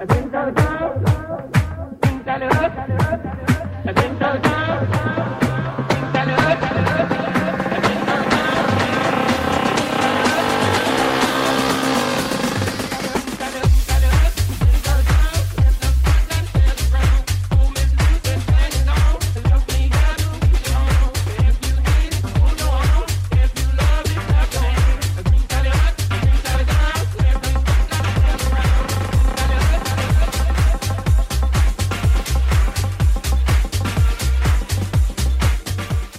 Atento al caos, atento al caos, atento.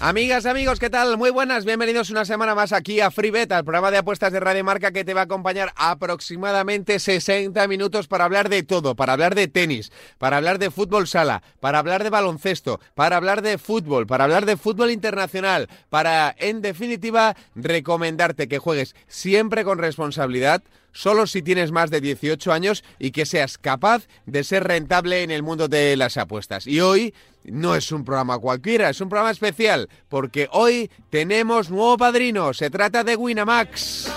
Amigas, amigos, ¿qué tal? Muy buenas, bienvenidos una semana más aquí a FreeBet, al programa de apuestas de Radio Marca que te va a acompañar aproximadamente 60 minutos para hablar de todo, para hablar de tenis, para hablar de fútbol sala, para hablar de baloncesto, para hablar de fútbol, para hablar de fútbol internacional, para, en definitiva, recomendarte que juegues siempre con responsabilidad solo si tienes más de 18 años y que seas capaz de ser rentable en el mundo de las apuestas. Y hoy no es un programa cualquiera, es un programa especial, porque hoy tenemos nuevo padrino, se trata de Winamax.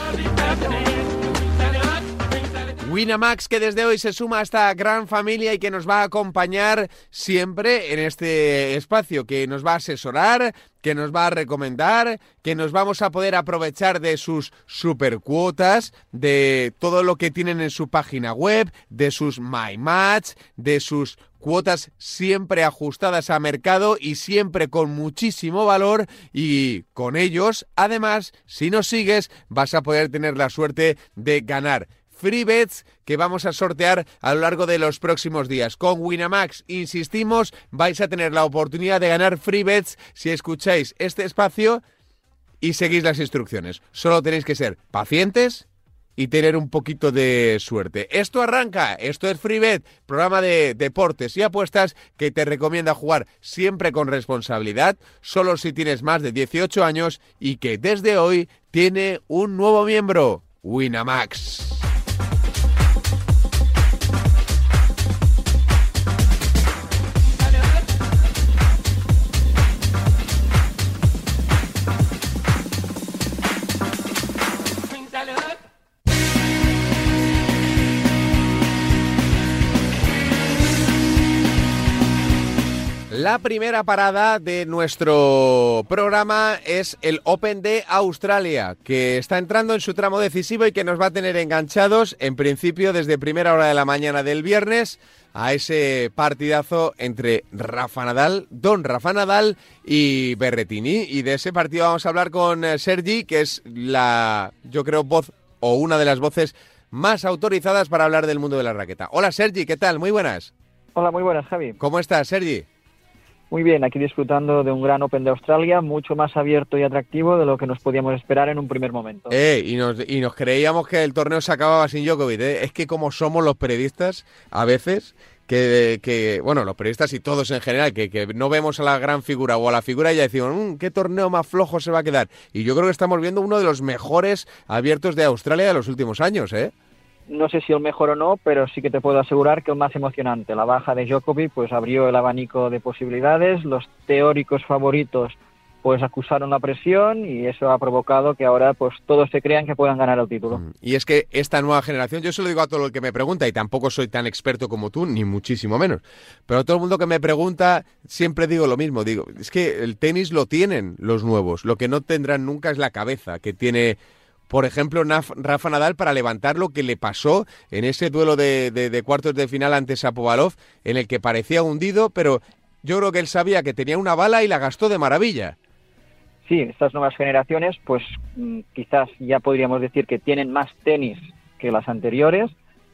Winamax que desde hoy se suma a esta gran familia y que nos va a acompañar siempre en este espacio, que nos va a asesorar, que nos va a recomendar, que nos vamos a poder aprovechar de sus supercuotas, de todo lo que tienen en su página web, de sus My Match, de sus cuotas siempre ajustadas a mercado y siempre con muchísimo valor. Y con ellos, además, si nos sigues, vas a poder tener la suerte de ganar free bets que vamos a sortear a lo largo de los próximos días. Con Winamax, insistimos, vais a tener la oportunidad de ganar free bets si escucháis este espacio y seguís las instrucciones. Solo tenéis que ser pacientes y tener un poquito de suerte. Esto arranca, esto es FreeBet, programa de deportes y apuestas que te recomienda jugar siempre con responsabilidad, solo si tienes más de 18 años y que desde hoy tiene un nuevo miembro, Winamax. La primera parada de nuestro programa es el Open de Australia, que está entrando en su tramo decisivo y que nos va a tener enganchados, en principio, desde primera hora de la mañana del viernes a ese partidazo entre Rafa Nadal, Don Rafa Nadal y Berretini. Y de ese partido vamos a hablar con eh, Sergi, que es la, yo creo, voz o una de las voces más autorizadas para hablar del mundo de la raqueta. Hola Sergi, ¿qué tal? Muy buenas. Hola, muy buenas, Javi. ¿Cómo estás, Sergi? Muy bien, aquí disfrutando de un gran Open de Australia, mucho más abierto y atractivo de lo que nos podíamos esperar en un primer momento. Eh, y, nos, y nos creíamos que el torneo se acababa sin Djokovic. ¿eh? Es que como somos los periodistas, a veces, que, que, bueno, los periodistas y todos en general, que, no vemos a la gran figura o a la figura y ya decimos, mmm, ¿qué torneo más flojo se va a quedar? Y yo creo que estamos viendo uno de los mejores abiertos de Australia de los últimos años, ¿eh? No sé si el mejor o no, pero sí que te puedo asegurar que el más emocionante. La baja de Djokovic pues abrió el abanico de posibilidades, los teóricos favoritos pues acusaron la presión y eso ha provocado que ahora pues todos se crean que puedan ganar el título. Mm, y es que esta nueva generación, yo se lo digo a todo el que me pregunta y tampoco soy tan experto como tú, ni muchísimo menos, pero todo el mundo que me pregunta siempre digo lo mismo, digo, es que el tenis lo tienen los nuevos, lo que no tendrán nunca es la cabeza que tiene por ejemplo, Rafa Nadal para levantar lo que le pasó en ese duelo de, cuartos de final ante Sapovalov, en el que parecía hundido, pero yo creo que él sabía que tenía una bala y la gastó de maravilla. Sí, estas nuevas generaciones, pues mm, quizás ya podríamos decir que tienen más tenis que las anteriores.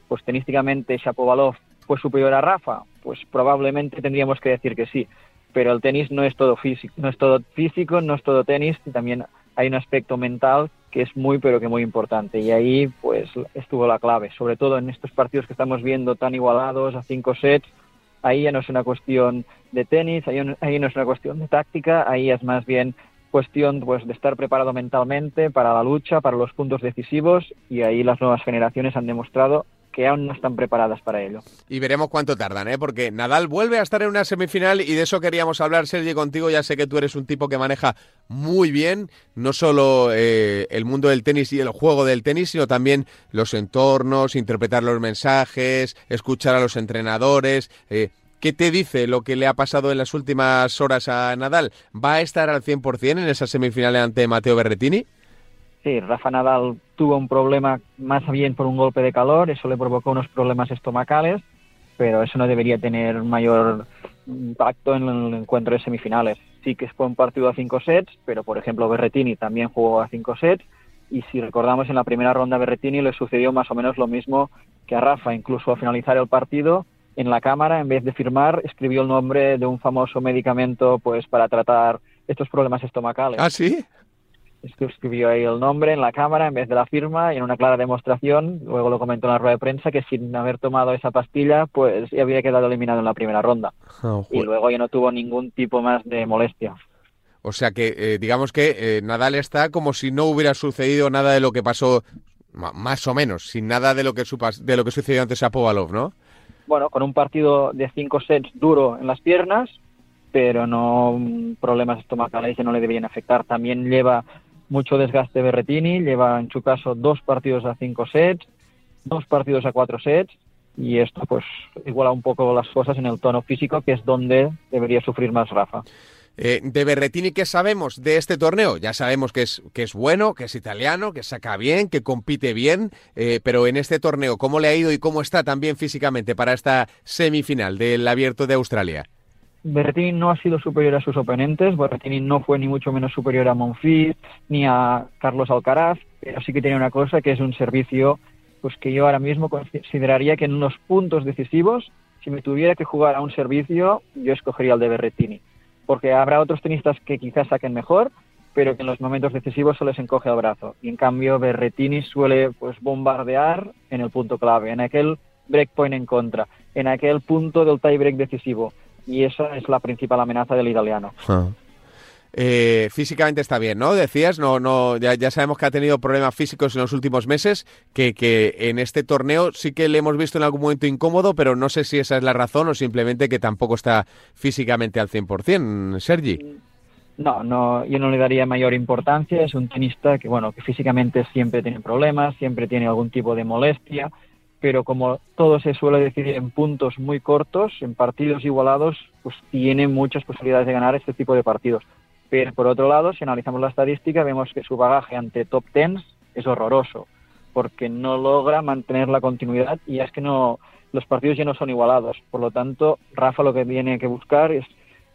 Pues tenísticamente Shapovalov fue superior a Rafa, pues probablemente tendríamos que decir que sí. Pero el tenis no es todo físico, no es todo físico, no es todo tenis, también hay un aspecto mental que es muy pero que muy importante. Y ahí pues estuvo la clave, sobre todo en estos partidos que estamos viendo tan igualados a cinco sets, ahí ya no es una cuestión de tenis, ahí, ahí no es una cuestión de táctica, ahí es más bien cuestión pues de estar preparado mentalmente para la lucha, para los puntos decisivos y ahí las nuevas generaciones han demostrado que aún no están preparadas para ello. Y veremos cuánto tardan, ¿eh? porque Nadal vuelve a estar en una semifinal y de eso queríamos hablar, Sergi, contigo. Ya sé que tú eres un tipo que maneja muy bien no solo eh, el mundo del tenis y el juego del tenis, sino también los entornos, interpretar los mensajes, escuchar a los entrenadores. Eh, ¿Qué te dice lo que le ha pasado en las últimas horas a Nadal? ¿Va a estar al 100% en esa semifinal ante Mateo Berretini? Sí, Rafa Nadal tuvo un problema más bien por un golpe de calor, eso le provocó unos problemas estomacales, pero eso no debería tener mayor impacto en el encuentro de semifinales. Sí que fue un partido a cinco sets, pero por ejemplo Berretini también jugó a cinco sets y si recordamos en la primera ronda Berretini le sucedió más o menos lo mismo que a Rafa, incluso al finalizar el partido en la cámara en vez de firmar escribió el nombre de un famoso medicamento pues para tratar estos problemas estomacales. Ah, sí escribió ahí el nombre en la cámara en vez de la firma y en una clara demostración, luego lo comentó en la rueda de prensa, que sin haber tomado esa pastilla, pues ya había quedado eliminado en la primera ronda. Ah, y luego ya no tuvo ningún tipo más de molestia. O sea que, eh, digamos que eh, Nadal está como si no hubiera sucedido nada de lo que pasó, más o menos, sin nada de lo que, de lo que sucedió antes a Povalov, ¿no? Bueno, con un partido de cinco sets duro en las piernas, pero no mm, problemas estomacales que no le debían afectar. También lleva mucho desgaste Berretini, lleva en su caso dos partidos a cinco sets, dos partidos a cuatro sets y esto pues iguala un poco las cosas en el tono físico que es donde debería sufrir más Rafa. Eh, de Berretini, ¿qué sabemos de este torneo? Ya sabemos que es, que es bueno, que es italiano, que saca bien, que compite bien, eh, pero en este torneo, ¿cómo le ha ido y cómo está también físicamente para esta semifinal del Abierto de Australia? Berrettini no ha sido superior a sus oponentes, Berrettini no fue ni mucho menos superior a Monfils ni a Carlos Alcaraz, pero sí que tiene una cosa que es un servicio pues que yo ahora mismo consideraría que en los puntos decisivos, si me tuviera que jugar a un servicio, yo escogería el de Berrettini, porque habrá otros tenistas que quizás saquen mejor, pero que en los momentos decisivos se les encoge el brazo. Y en cambio Berrettini suele pues bombardear en el punto clave, en aquel breakpoint en contra, en aquel punto del tiebreak decisivo y esa es la principal amenaza del italiano. Ah. Eh, físicamente está bien, ¿no? Decías, no, no, ya, sabemos que ha tenido problemas físicos en los últimos meses, que, que en este torneo sí que le hemos visto en algún momento incómodo, pero no sé si esa es la razón o simplemente que tampoco está físicamente al 100%, Sergi. No, no, yo no le daría mayor importancia. Es un tenista que, bueno, que físicamente siempre tiene problemas, siempre tiene algún tipo de molestia pero como todo se suele decidir en puntos muy cortos, en partidos igualados, pues tiene muchas posibilidades de ganar este tipo de partidos. Pero por otro lado, si analizamos la estadística, vemos que su bagaje ante top tens es horroroso, porque no logra mantener la continuidad y es que no los partidos ya no son igualados. Por lo tanto, Rafa lo que tiene que buscar es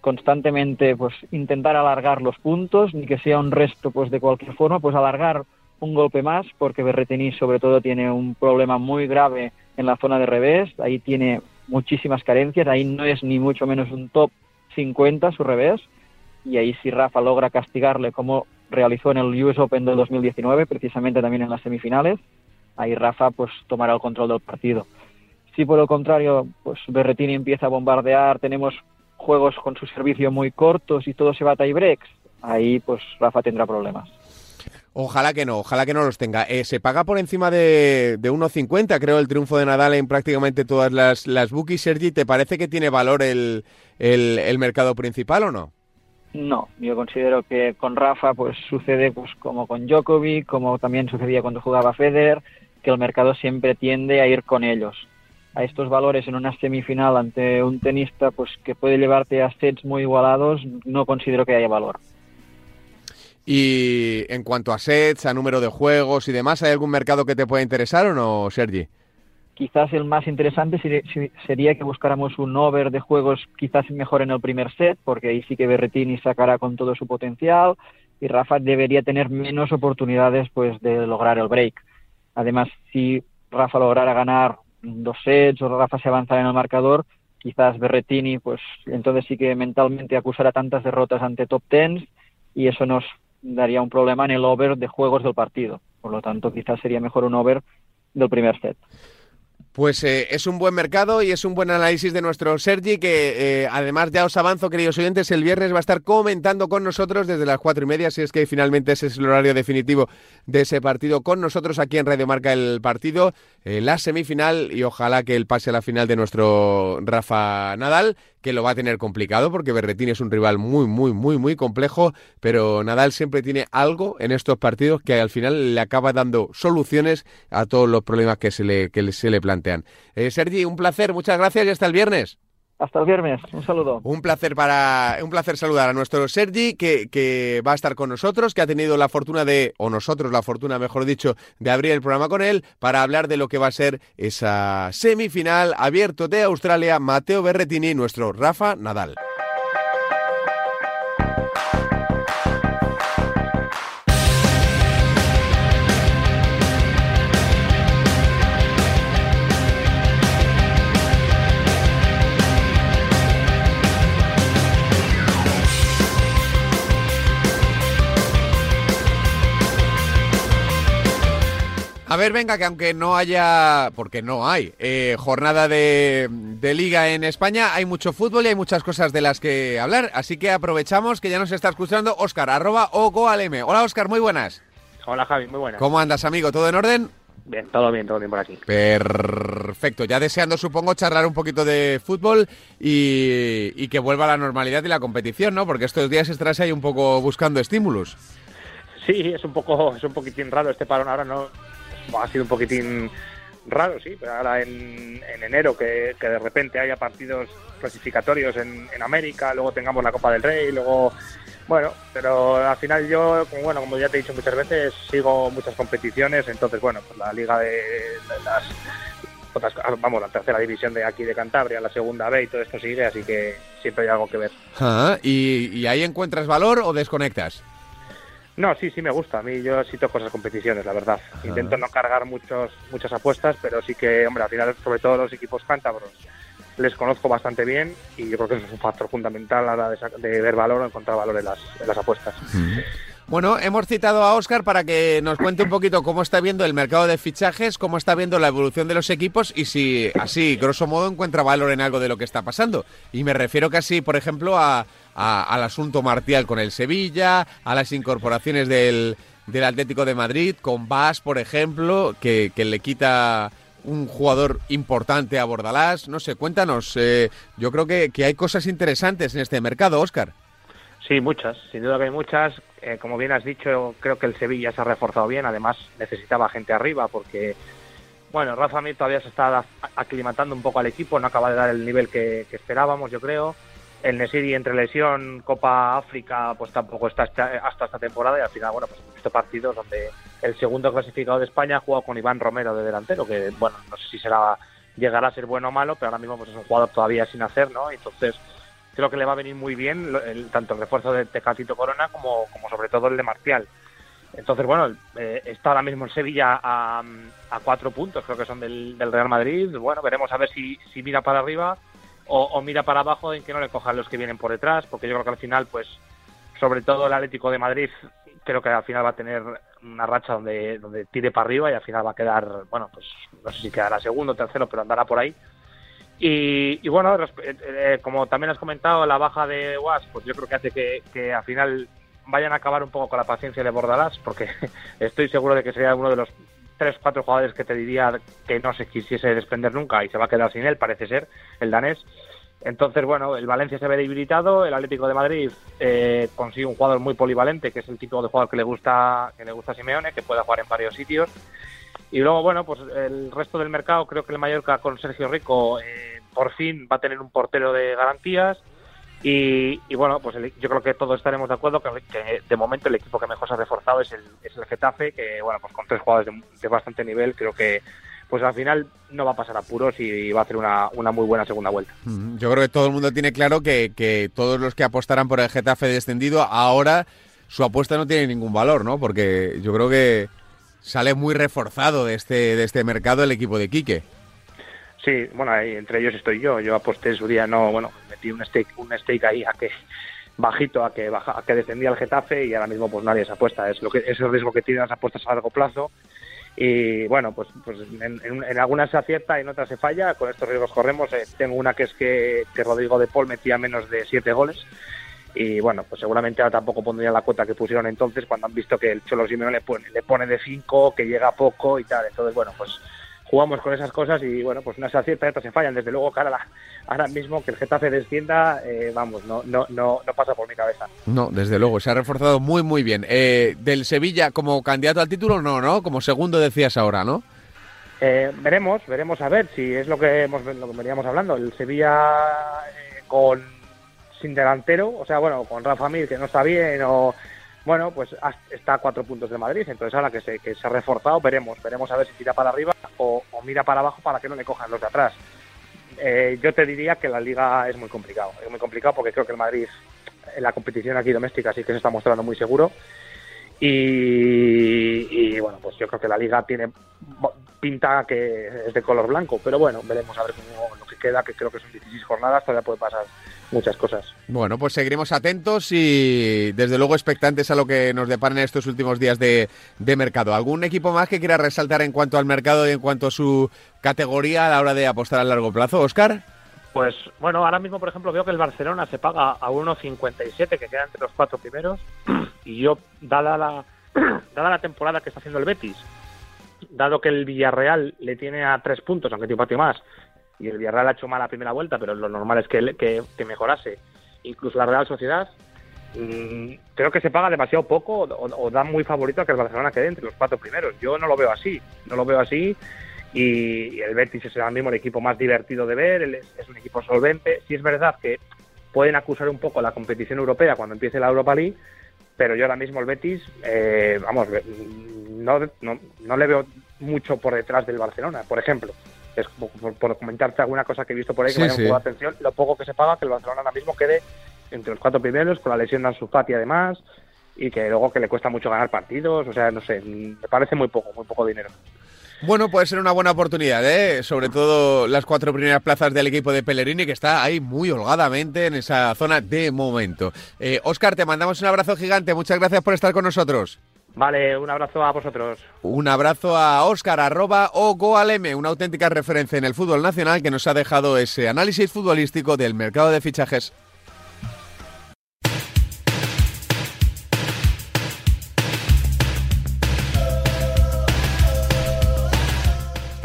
constantemente pues intentar alargar los puntos, ni que sea un resto pues de cualquier forma, pues alargar un golpe más porque Berretini sobre todo tiene un problema muy grave en la zona de revés, ahí tiene muchísimas carencias, ahí no es ni mucho menos un top 50 su revés y ahí si Rafa logra castigarle como realizó en el US Open del 2019, precisamente también en las semifinales, ahí Rafa pues tomará el control del partido. Si por el contrario pues Berretini empieza a bombardear, tenemos juegos con su servicio muy cortos y todo se va a tie breaks, ahí pues Rafa tendrá problemas. Ojalá que no, ojalá que no los tenga. Eh, se paga por encima de, de 1,50, creo, el triunfo de Nadal en prácticamente todas las, las bookies. Sergi, ¿te parece que tiene valor el, el, mercado principal o no? No, yo considero que con Rafa pues sucede pues como con Djokovic, como también sucedía cuando jugaba Federer, que el mercado siempre tiende a ir con ellos. A estos valores en una semifinal ante un tenista pues que puede llevarte a sets muy igualados, no considero que haya valor. Y en cuanto a sets, a número de juegos y demás, ¿hay algún mercado que te pueda interesar o no, Sergi? Quizás el más interesante sería que buscáramos un over de juegos quizás mejor en el primer set, porque ahí sí que Berretini sacará con todo su potencial y Rafa debería tener menos oportunidades pues de lograr el break. Además, si Rafa lograra ganar dos sets o Rafa se avanzara en el marcador, quizás Berretini pues entonces sí que mentalmente acusará tantas derrotas ante top tens y eso nos daría un problema en el over de juegos del partido. Por lo tanto, quizás sería mejor un over del primer set. Pues eh, es un buen mercado y es un buen análisis de nuestro Sergi, que eh, además ya os avanzo, queridos oyentes, el viernes va a estar comentando con nosotros desde las cuatro y media, si es que finalmente ese es el horario definitivo de ese partido, con nosotros aquí en Radio Marca el partido, eh, la semifinal y ojalá que el pase a la final de nuestro Rafa Nadal, que lo va a tener complicado porque Berretín es un rival muy, muy, muy, muy complejo, pero Nadal siempre tiene algo en estos partidos que al final le acaba dando soluciones a todos los problemas que se le, que se le plantean. Eh, Sergi, un placer, muchas gracias y hasta el viernes. Hasta el viernes, un saludo. Un placer para un placer saludar a nuestro Sergi que, que, va a estar con nosotros, que ha tenido la fortuna de, o nosotros la fortuna, mejor dicho, de abrir el programa con él para hablar de lo que va a ser esa semifinal abierto de Australia, Mateo Berretini, nuestro Rafa Nadal. Ver, venga, que aunque no haya, porque no hay, eh, jornada de, de, liga en España, hay mucho fútbol y hay muchas cosas de las que hablar. Así que aprovechamos que ya nos está escuchando Oscar, arroba o goalm. Hola Oscar, muy buenas. Hola Javi, muy buenas. ¿Cómo andas, amigo? ¿Todo en orden? Bien, todo bien, todo bien por aquí. Perfecto, ya deseando, supongo, charlar un poquito de fútbol y, y que vuelva a la normalidad y la competición, ¿no? Porque estos días estarás ahí un poco buscando estímulos. Sí, es un poco, es un poquitín raro este parón ahora, ¿no? Ha sido un poquitín raro, sí, pero ahora en, en enero que, que, de repente haya partidos clasificatorios en, en, América, luego tengamos la Copa del Rey, luego, bueno, pero al final yo, como, bueno, como ya te he dicho muchas veces, sigo muchas competiciones, entonces, bueno, pues la liga de, las otras, vamos, la tercera división de aquí de Cantabria, la segunda B y todo esto sigue, así que siempre hay algo que ver. Ah, ¿y, ¿Y ahí encuentras valor o desconectas? No, sí, sí me gusta. A mí yo sí toco esas competiciones, la verdad. Intento no cargar muchos, muchas apuestas, pero sí que, hombre, al final, sobre todo los equipos cántabros, les conozco bastante bien y yo creo que eso es un factor fundamental a la hora de, de ver valor o encontrar valor en las, en las apuestas. Mm. Bueno, hemos citado a Óscar para que nos cuente un poquito cómo está viendo el mercado de fichajes, cómo está viendo la evolución de los equipos y si así, grosso modo, encuentra valor en algo de lo que está pasando. Y me refiero casi, por ejemplo, a, a, al asunto marcial con el Sevilla, a las incorporaciones del, del Atlético de Madrid, con Bas, por ejemplo, que, le quita un jugador importante a Bordalás. No sé, cuéntanos. Eh, yo creo que, que hay cosas interesantes en este mercado, Óscar. Sí, muchas, sin duda que hay muchas. Eh, como bien has dicho, creo que el Sevilla se ha reforzado bien. Además, necesitaba gente arriba porque, bueno, Rafa Mir todavía se está aclimatando un poco al equipo, no acaba de dar el nivel que, que esperábamos, yo creo. El Nesiri entre lesión, Copa África, pues tampoco está hasta esta temporada y al final, bueno, pues hemos visto partidos donde el segundo clasificado de España ha jugado con Iván Romero de delantero, que, bueno, no sé si será llegará a ser bueno o malo, pero ahora mismo pues es un jugador todavía sin hacer, ¿no? Entonces, creo que le va a venir muy bien el, tanto el refuerzo de Tecatito Corona como, como sobre todo el de Marcial. Entonces, bueno, eh, está ahora mismo en Sevilla a, a, cuatro puntos, creo que son del, del, Real Madrid. Bueno, veremos a ver si, si mira para arriba o, mira para abajo en que no le cojan los que vienen por detrás, porque yo creo que al final, pues, sobre todo el Atlético de Madrid, creo que al final va a tener una racha donde, donde tire para arriba y al final va a quedar, bueno, pues no sé si quedará segundo o tercero, pero andará por ahí. Y, y, bueno, eh, como también has comentado, la baja de Was, pues yo creo que hace que, que, al final vayan a acabar un poco con la paciencia de Bordalás, porque estoy seguro de que sería uno de los tres cuatro jugadores que te diría que no se quisiese desprender nunca y se va a quedar sin él, parece ser, el danés. Entonces, bueno, el Valencia se ve debilitado, el Atlético de Madrid eh, consigue un jugador muy polivalente, que es el tipo de jugador que le gusta, que le gusta Simeone, que puede jugar en varios sitios. Y luego, bueno, pues el resto del mercado, creo que el Mallorca con Sergio Rico eh, por fin va a tener un portero de garantías. Y, y bueno, pues el, yo creo que todos estaremos de acuerdo que, que, de momento el equipo que mejor se ha reforzado es el, es el Getafe, que bueno, pues con tres jugadores de, de, bastante nivel, creo que pues al final no va a pasar apuros y va a hacer una, una muy buena segunda vuelta. Yo creo que todo el mundo tiene claro que, que todos los que apostarán por el Getafe descendido, ahora su apuesta no tiene ningún valor, ¿no? Porque yo creo que sale muy reforzado de este, de este mercado el equipo de Quique. Sí, bueno, entre ellos estoy yo. Yo aposté en su día, no, bueno, metí un stake, un stake ahí a que bajito a que baja, a que descendía el Getafe y ahora mismo pues nadie se apuesta. Es lo que es el riesgo que tienen las apuestas a largo plazo. y bueno, pues, pues en, algunas se acierta y en otras se falla, con estos riesgos corremos. Eh, tengo una que es que, que, Rodrigo de Paul metía menos de siete goles y bueno, pues seguramente ahora tampoco pondría la cuota que pusieron entonces cuando han visto que el Cholo Simeone le pone, le pone de cinco, que llega poco y tal. Entonces, bueno, pues jugamos con esas cosas y bueno, pues unas se acierta y otras se fallan. Desde luego, cara, ahora mismo que el Getafe descienda, eh, vamos, no, no, no, no pasa por mi cabeza. No, desde luego, se ha reforzado muy, muy bien. Eh, del Sevilla como candidato al título, no, ¿no? Como segundo decías ahora, ¿no? Eh, veremos, veremos a ver si es lo que, hemos, lo que veníamos hablando. El Sevilla con sin delantero, o sea, bueno, con Rafa Mir que no está bien o bueno, pues está a cuatro puntos de Madrid, entonces ahora que se, que se ha reforzado, veremos, veremos a ver si tira para arriba o, mira para abajo para que no le cojan los de atrás. Eh, yo te diría que la liga es muy complicado, es muy complicado porque creo que el Madrid en la competición aquí doméstica sí que se está mostrando muy seguro y, bueno, pues yo creo que la liga tiene pinta que es de color blanco, pero bueno, veremos a ver cómo lo que queda, que creo que son 16 jornadas, todavía puede pasar muchas cosas. Bueno, pues seguiremos atentos y desde luego expectantes a lo que nos deparan estos últimos días de, mercado. ¿Algún equipo más que quiera resaltar en cuanto al mercado y en cuanto a su categoría a la hora de apostar a largo plazo, Oscar? Pues bueno, ahora mismo, por ejemplo, veo que el Barcelona se paga a 1.57, que queda entre los cuatro primeros, y yo, dada la, dada la temporada que está haciendo el Betis, dado que el Villarreal le tiene a tres puntos, aunque tiene un patio más, y el Villarreal ha hecho mala primera vuelta, pero lo normal es que, que, mejorase. Incluso la Real Sociedad, mm, creo que se paga demasiado poco o, da muy favorito a que el Barcelona quede entre los cuatro primeros. Yo no lo veo así, no lo veo así. Y, el Betis es ahora mismo el equipo más divertido de ver, es, un equipo solvente. Sí es verdad que pueden acusar un poco la competición europea cuando empiece la Europa League, pero yo ahora mismo el Betis, eh, vamos, no, no, no le veo mucho por detrás del Barcelona, por ejemplo es por, comentarte alguna cosa que he visto por ahí que me ha atención, lo poco que se paga que el Barcelona ahora mismo quede entre los cuatro primeros, con la lesión de Ansu Fati además, y que luego que le cuesta mucho ganar partidos, o sea, no sé, me parece muy poco, muy poco dinero. Bueno, puede ser una buena oportunidad, ¿eh? sobre todo las cuatro primeras plazas del equipo de Pellerini, que está ahí muy holgadamente en esa zona de momento. Oscar, eh, te mandamos un abrazo gigante, muchas gracias por estar con nosotros. Vale, un abrazo a vosotros. Un abrazo a Óscar, arroba o Goaleme, una auténtica referencia en el fútbol nacional que nos ha dejado ese análisis futbolístico del mercado de fichajes.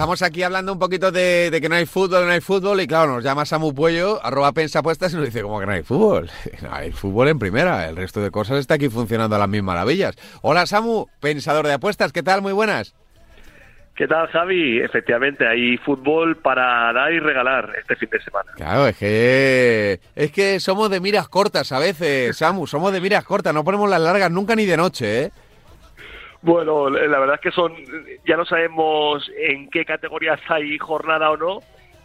Estamos aquí hablando un poquito de, que no hay fútbol, no hay fútbol, y claro, nos llama Samu Puello, arroba pensapuestas, y nos dice, ¿cómo que no hay fútbol? No hay fútbol en primera, el resto de cosas está aquí funcionando a las mismas maravillas. Hola Samu, pensador de apuestas, ¿qué tal? Muy buenas. ¿Qué tal, Javi? Efectivamente, hay fútbol para dar y regalar este fin de semana. Claro, es que es que somos de miras cortas a veces, Samu, somos de miras cortas, no ponemos las largas nunca ni de noche, ¿eh? Bueno, la verdad es que son, ya no sabemos en qué categorías hay jornada o no,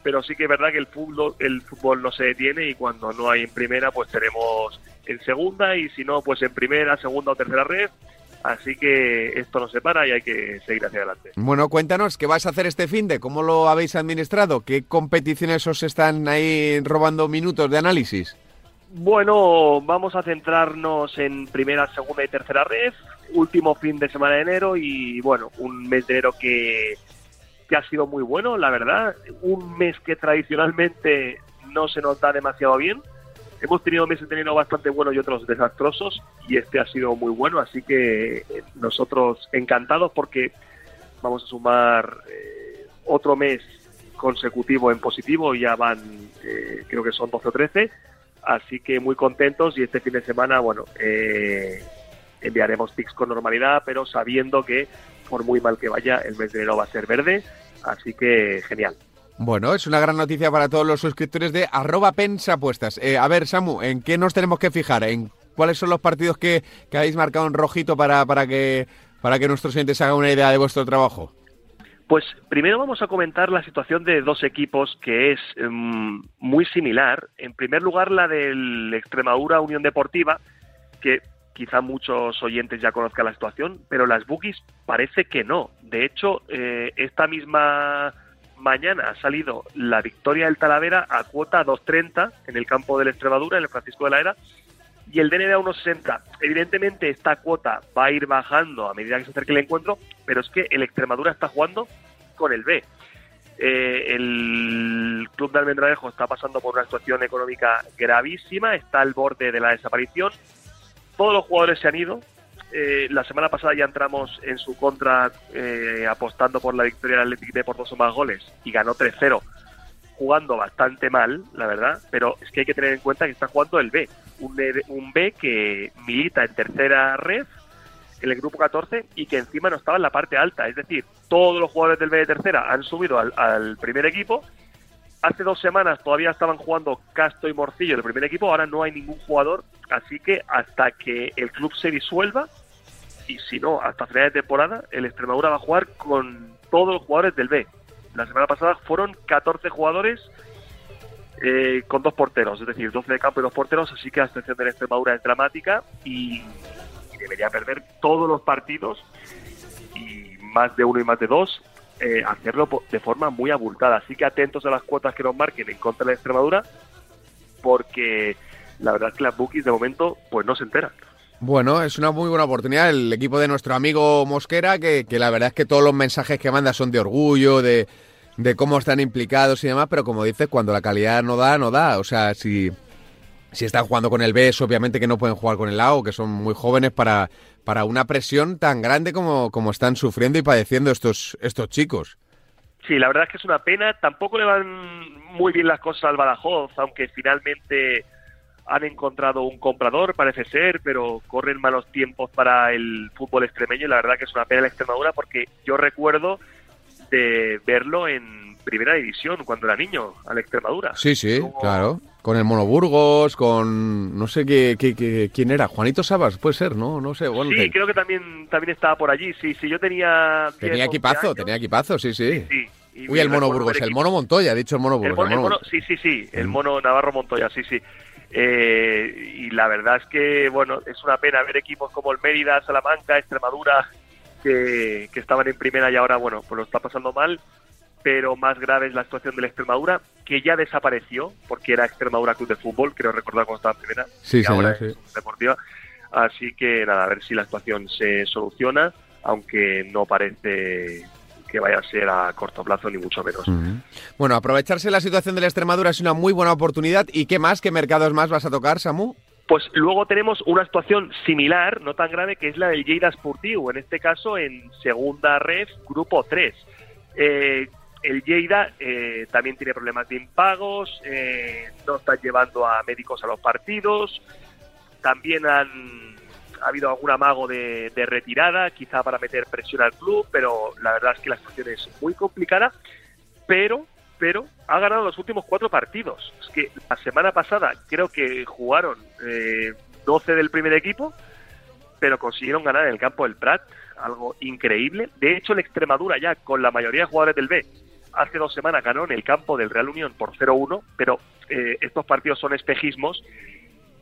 pero sí que es verdad que el fútbol, el fútbol no se detiene y cuando no hay en primera, pues tenemos en segunda y si no, pues en primera, segunda o tercera red. Así que esto no se para y hay que seguir hacia adelante. Bueno, cuéntanos, ¿qué vais a hacer este fin de? ¿Cómo lo habéis administrado? ¿Qué competiciones os están ahí robando minutos de análisis? Bueno, vamos a centrarnos en primera, segunda y tercera red último fin de semana de enero y bueno, un mes de enero que, que ha sido muy bueno, la verdad. Un mes que tradicionalmente no se nota demasiado bien. Hemos tenido meses de enero bastante buenos y otros desastrosos y este ha sido muy bueno, así que eh, nosotros encantados porque vamos a sumar eh, otro mes consecutivo en positivo, ya van, eh, creo que son 12 o 13, así que muy contentos y este fin de semana, bueno, eh, enviaremos pics con normalidad, pero sabiendo que por muy mal que vaya, el mes de enero va a ser verde, así que genial. Bueno, es una gran noticia para todos los suscriptores de arroba pensapuestas. Eh, a ver, Samu, ¿en qué nos tenemos que fijar? ¿En cuáles son los partidos que, habéis marcado en rojito para, para, que, para que nuestros clientes hagan una idea de vuestro trabajo? Pues primero vamos a comentar la situación de dos equipos que es em, muy similar. En primer lugar, la del Extremadura Unión Deportiva, que quizá muchos oyentes ya conozcan la situación, pero las bookies parece que no. De hecho, eh, esta misma mañana ha salido la victoria del Talavera a cuota 2.30 en el campo del Extremadura, en el Francisco de la Era, y el DNB a 1,60. Evidentemente esta cuota va a ir bajando a medida que se acerque el encuentro, pero es que el Extremadura está jugando con el B. Eh, el club de Almendralejo está pasando por una situación económica gravísima, está al borde de la desaparición. Todos los jugadores se han ido. Eh, la semana pasada ya entramos en su contra eh, apostando por la victoria del Athletic de por dos o más goles y ganó 3-0 jugando bastante mal, la verdad, pero es que hay que tener en cuenta que está jugando el B, un, un B que milita en tercera red en el grupo 14 y que encima no estaba en la parte alta, es decir, todos los jugadores del B de tercera han subido al, primer equipo. Hace dos semanas todavía estaban jugando Casto y Morcillo del primer equipo, ahora no hay ningún jugador, así que hasta que el club se disuelva, y si no, hasta final de temporada, el Extremadura va a jugar con todos los jugadores del B. La semana pasada fueron 14 jugadores eh, con dos porteros, es decir, 12 de campo y dos porteros, así que la situación de la Extremadura es dramática y, debería perder todos los partidos y más de uno y más de dos, eh, hacerlo de forma muy abultada. Así que atentos a las cuotas que nos marquen en contra de Extremadura, porque la verdad es que las bookies de momento pues no se enteran. Bueno, es una muy buena oportunidad. El equipo de nuestro amigo Mosquera, que, que la verdad es que todos los mensajes que manda son de orgullo, de, de cómo están implicados y demás, pero como dices, cuando la calidad no da, no da. O sea, si, si están jugando con el B, es obviamente que no pueden jugar con el A o que son muy jóvenes para, para una presión tan grande como, como están sufriendo y padeciendo estos, estos chicos. Sí, la verdad es que es una pena. Tampoco le van muy bien las cosas al Badajoz, aunque finalmente han encontrado un comprador, parece ser, pero corren malos tiempos para el fútbol extremeño y la verdad que es una pena la Extremadura porque yo recuerdo de verlo en primera división cuando era niño, a la Extremadura. Sí, sí, claro. Con el Monoburgos, con no sé qué, qué, quién era, Juanito Sabas, puede ser, ¿no? No sé. Bueno, sí, creo que también también estaba por allí. Sí, sí, yo tenía. Tenía equipazo, tenía equipazo, sí, sí. Uy, el Mono Burgos, el Mono Montoya, ha dicho el Mono Burgos. sí, sí, sí, el mm. Mono Navarro Montoya, sí, sí. Eh, y la verdad es que, bueno, es una pena ver equipos como el Mérida, Salamanca, Extremadura, que, estaban en primera y ahora, bueno, pues lo está pasando mal. Pero más grave es la situación de la Extremadura, que ya desapareció, porque era Extremadura Club de Fútbol, creo recordar cuando estaba en primera. Sí, y ahora sí. Es deportiva. Así que nada, a ver si la situación se soluciona, aunque no parece que vaya a ser a corto plazo, ni mucho menos. Bueno, aprovecharse la situación de la Extremadura es una muy buena oportunidad. ¿Y qué más? ¿Qué mercados más vas a tocar, Samu? Pues luego tenemos una situación similar, no tan grave, que es la del Lleida Sportivo, en este caso en segunda red, grupo 3. Eh, el Lleida eh, también tiene problemas de impagos, eh, no están llevando a médicos a los partidos, también han ha habido algún amago de, retirada, quizá para meter presión al club, pero la verdad es que la situación es muy complicada, pero pero ha ganado los últimos cuatro partidos. Es que la semana pasada creo que jugaron eh, 12 del primer equipo, pero consiguieron ganar en el campo del Prat, algo increíble. De hecho, el Extremadura ya con la mayoría de jugadores del B hace dos semanas ganó en el campo del Real Unión por 0-1, pero eh, estos partidos son espejismos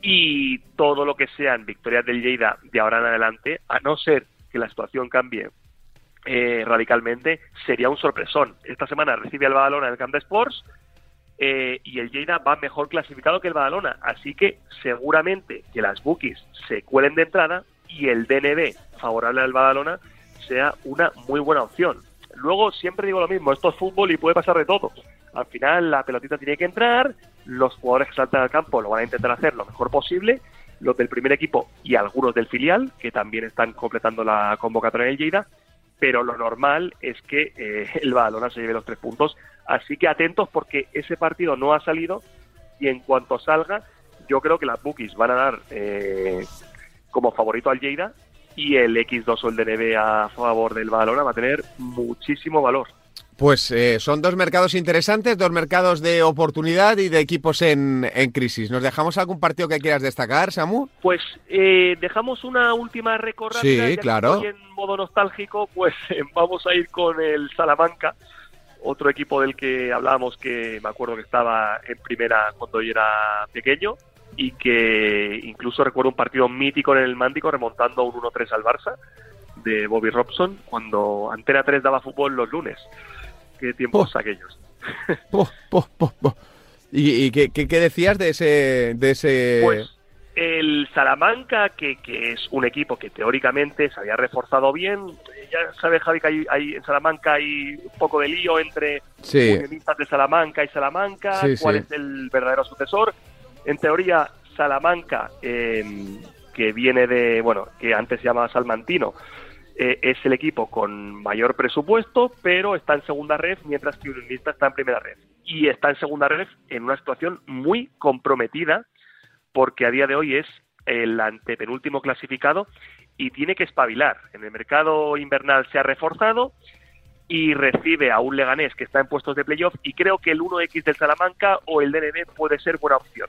y todo lo que sean victorias del Lleida de ahora en adelante, a no ser que la situación cambie eh, radicalmente, sería un sorpresón. Esta semana recibe al Badalona en el Camp de Sports eh, y el Lleida va mejor clasificado que el Badalona, así que seguramente que las bookies se cuelen de entrada y el DNB favorable al Badalona sea una muy buena opción. Luego siempre digo lo mismo, esto es fútbol y puede pasar de todo. Al final la pelotita tiene que entrar, los jugadores que saltan al campo lo van a intentar hacer lo mejor posible, los del primer equipo y algunos del filial, que también están completando la convocatoria del Lleida, pero lo normal es que eh, el Badalona se lleve los tres puntos. Así que atentos porque ese partido no ha salido y en cuanto salga, yo creo que las bookies van a dar eh, como favorito al Lleida y el X2 o el DNB a favor del Badalona va a tener muchísimo valor. Pues eh, son dos mercados interesantes, dos mercados de oportunidad y de equipos en, crisis. ¿Nos dejamos algún partido que quieras destacar, Samu? Pues eh, dejamos una última recorrida. Sí, claro. en modo nostálgico, pues vamos a ir con el Salamanca, otro equipo del que hablábamos que me acuerdo que estaba en primera cuando yo era pequeño y que incluso recuerdo un partido mítico en el Mántico remontando un 1-3 al Barça de Bobby Robson cuando Antena 3 daba fútbol los lunes qué tiempos aquellos. ¿Y, qué, decías de ese, de ese...? Pues el Salamanca, que, que, es un equipo que teóricamente se había reforzado bien. Ya sabes, Javi, que hay, en Salamanca hay un poco de lío entre sí. de Salamanca y Salamanca, cuál es el verdadero sucesor. En teoría, Salamanca, em, que viene de, bueno, que antes se llamaba Salmantino, eh, es el equipo con mayor presupuesto, pero está en segunda red, mientras que Unionista está en primera red. Y está en segunda red en una situación muy comprometida, porque a día de hoy es el antepenúltimo clasificado y tiene que espabilar. En el mercado invernal se ha reforzado y recibe a un Leganés que está en puestos de playoff y creo que el 1X del Salamanca o el DNB puede ser buena opción.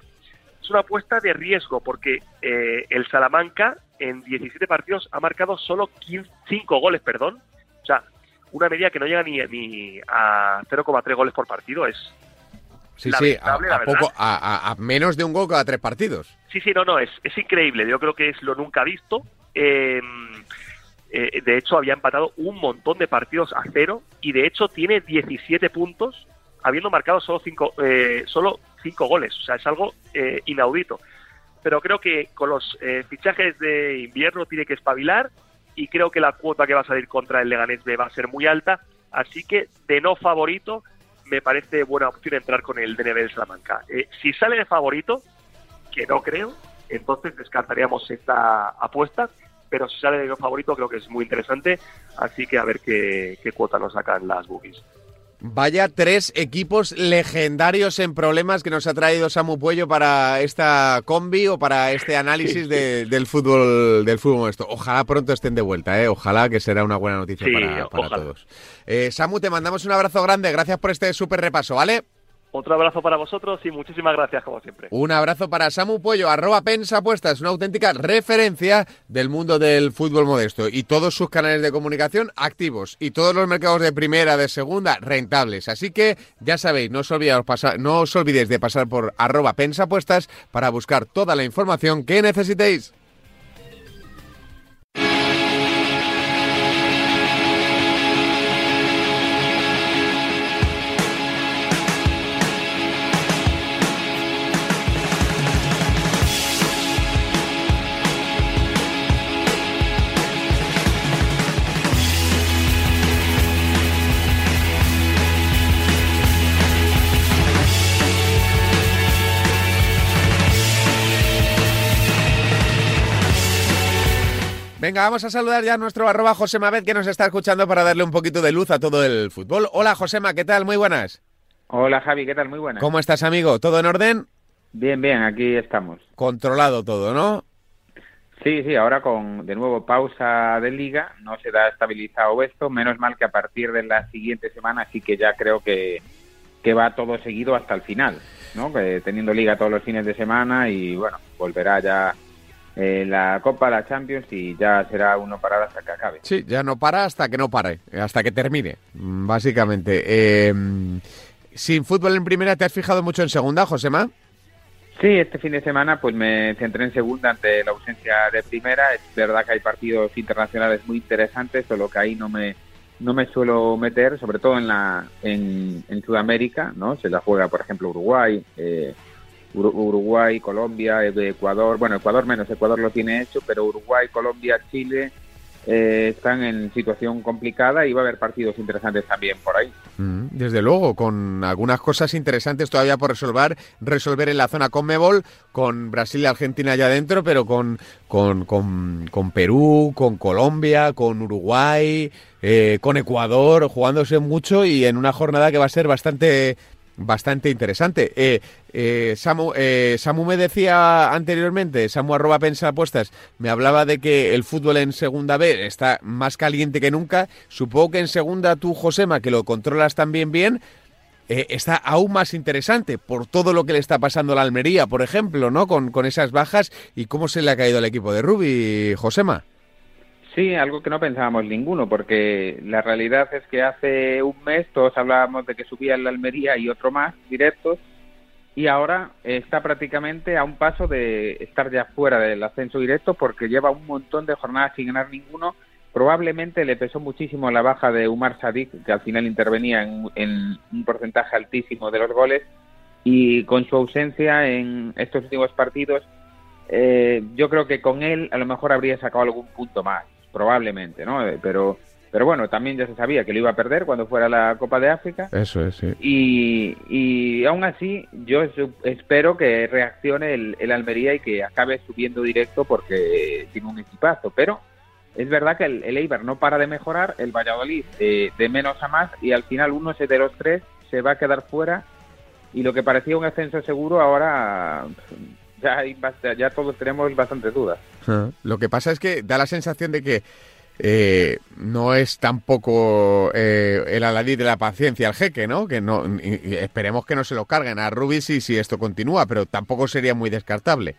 Es una apuesta de riesgo porque eh, el Salamanca en 17 partidos ha marcado solo 5 goles, perdón. O sea, una media que no llega ni, ni a 0,3 goles por partido. Es Sí, sí, a, poco, a, menos de un gol cada tres partidos. Sí, sí, no, no, es, es increíble. Yo creo que es lo nunca visto. Eh, eh, de hecho, había empatado un montón de partidos a cero y de hecho tiene 17 puntos, habiendo marcado solo cinco, eh, solo cinco goles. O sea, es algo inaudito pero creo que con los eh, fichajes de invierno tiene que espabilar y creo que la cuota que va a salir contra el Leganés B va a ser muy alta, así que de no favorito me parece buena opción entrar con el DNB de Salamanca. Eh, si sale de favorito, que no creo, entonces descartaríamos esta apuesta, pero si sale de no favorito creo que es muy interesante, así que a ver qué, qué cuota nos sacan las bookies. Vaya tres equipos legendarios en problemas que nos ha traído Samu Puello para esta combi o para este análisis del fútbol del fútbol esto. Ojalá pronto estén de vuelta, ¿eh? ojalá que será una buena noticia para, todos. Eh, Samu, te mandamos un abrazo grande, gracias por este súper repaso, ¿vale? Otro abrazo para vosotros y muchísimas gracias, como siempre. Un abrazo para Samu Puello, arroba pensapuestas, una auténtica referencia del mundo del fútbol modesto. Y todos sus canales de comunicación activos. Y todos los mercados de primera, de segunda, rentables. Así que ya sabéis, no os, pasar, no os olvidéis de pasar por arroba pensapuestas para buscar toda la información que necesitéis. Venga, vamos a saludar ya a nuestro arroba José Mabed que nos está escuchando para darle un poquito de luz a todo el fútbol. Hola Josema, ¿qué tal? Muy buenas. Hola Javi, ¿qué tal? Muy buenas. ¿Cómo estás, amigo? ¿Todo en orden? Bien, bien, aquí estamos. Controlado todo, ¿no? Sí, sí, ahora con de nuevo pausa de liga, no se da estabilizado esto, menos mal que a partir de la siguiente semana sí que ya creo que, que va todo seguido hasta el final, ¿no? teniendo liga todos los fines de semana y bueno, volverá ya eh, la Copa, la Champions y ya será uno parar hasta que acabe. Sí, ya no para hasta que no pare, hasta que termine, mm, básicamente. Eh, sin fútbol en primera, ¿te has fijado mucho en segunda, Josema? Sí, este fin de semana pues me centré en segunda ante la ausencia de primera. Es verdad que hay partidos internacionales muy interesantes, solo que ahí no me no me suelo meter, sobre todo en la en, en Sudamérica, ¿no? Se la juega, por ejemplo, Uruguay, eh, Uruguay, Colombia, Ecuador, bueno, Ecuador menos, Ecuador lo tiene hecho, pero Uruguay, Colombia, Chile eh, están en situación complicada y va a haber partidos interesantes también por ahí. Mm, desde luego, con algunas cosas interesantes todavía por resolver, resolver en la zona Conmebol, con Brasil y Argentina allá adentro, pero con, con, con, Perú, con Colombia, con Uruguay, eh, con Ecuador, jugándose mucho y en una jornada que va a ser bastante bastante interesante. Eh, eh, Samu, eh, Samu me decía anteriormente, Samu arroba pensa apuestas, me hablaba de que el fútbol en segunda B está más caliente que nunca. Supongo que en segunda tú, Josema, que lo controlas también bien, está aún más interesante por todo lo que le está pasando a la Almería, por ejemplo, ¿no? Con, con esas bajas y cómo se le ha caído al equipo de Rubi, Josema. Sí, algo que no pensábamos ninguno, porque la realidad es que hace un mes todos hablábamos de que subía la Almería y otro más directos, y ahora está prácticamente a un paso de estar ya fuera del ascenso directo porque lleva un montón de jornadas sin ganar ninguno. Probablemente le pesó muchísimo la baja de Umar Sadik, que al final intervenía en, en un porcentaje altísimo de los goles, y con su ausencia en estos últimos partidos eh, yo creo que con él a lo mejor habría sacado algún punto más, probablemente, ¿no? Eh, pero, pero bueno, también ya se sabía que lo iba a perder cuando fuera la Copa de África. Eso es, sí. Y, y aún así, yo espero que reaccione el, el Almería y que acabe subiendo directo porque tiene un equipazo. Pero es verdad que el, el Eibar no para de mejorar, el Valladolid eh, de menos a más y al final uno de los tres se va a quedar fuera y lo que parecía un ascenso seguro ahora ya, hay, ya todos tenemos bastantes dudas. Lo que pasa es que da la sensación de que eh, no es tampoco eh, el aladí de la paciencia el jeque, ¿no? Que no esperemos que no se lo carguen a Rubis si, si esto continúa, pero tampoco sería muy descartable.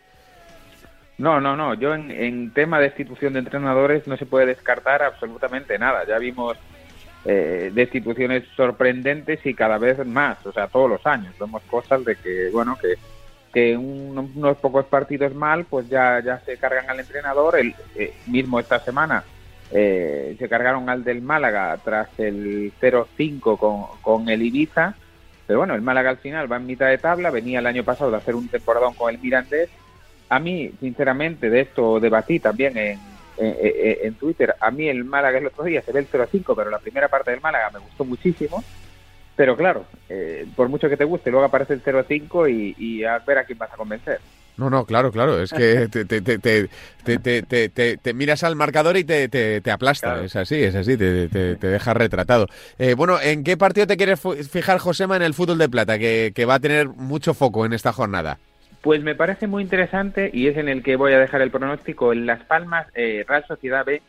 No, no, no. Yo en, en tema de destitución de entrenadores no se puede descartar absolutamente nada. Ya vimos eh, destituciones sorprendentes y cada vez más, o sea, todos los años. Vemos cosas de que, bueno, que que unos pocos partidos mal, pues ya, ya se cargan al entrenador. El eh, mismo esta semana eh, se cargaron al del Málaga tras el 0-5 con, con el Ibiza. Pero bueno, el Málaga al final va en mitad de tabla, venía el año pasado de hacer un temporadón con el Mirandés. A mí, sinceramente, de esto debatí también en, en, en Twitter. A mí el Málaga el otro día se ve el 0-5, pero la primera parte del Málaga me gustó muchísimo. Pero claro, eh, por mucho que te guste, luego aparece el 0-5 y, y a ver a quién vas a convencer. No, no, claro, claro. Es que te, te, te, te miras al marcador y te, aplasta. Es así, es así, te, deja retratado. Eh, bueno, ¿en qué partido te quieres fijar, Josema, en el fútbol de plata, que, que, va a tener mucho foco en esta jornada? Pues me parece muy interesante y es en el que voy a dejar el pronóstico. En Las Palmas, eh, Real Sociedad B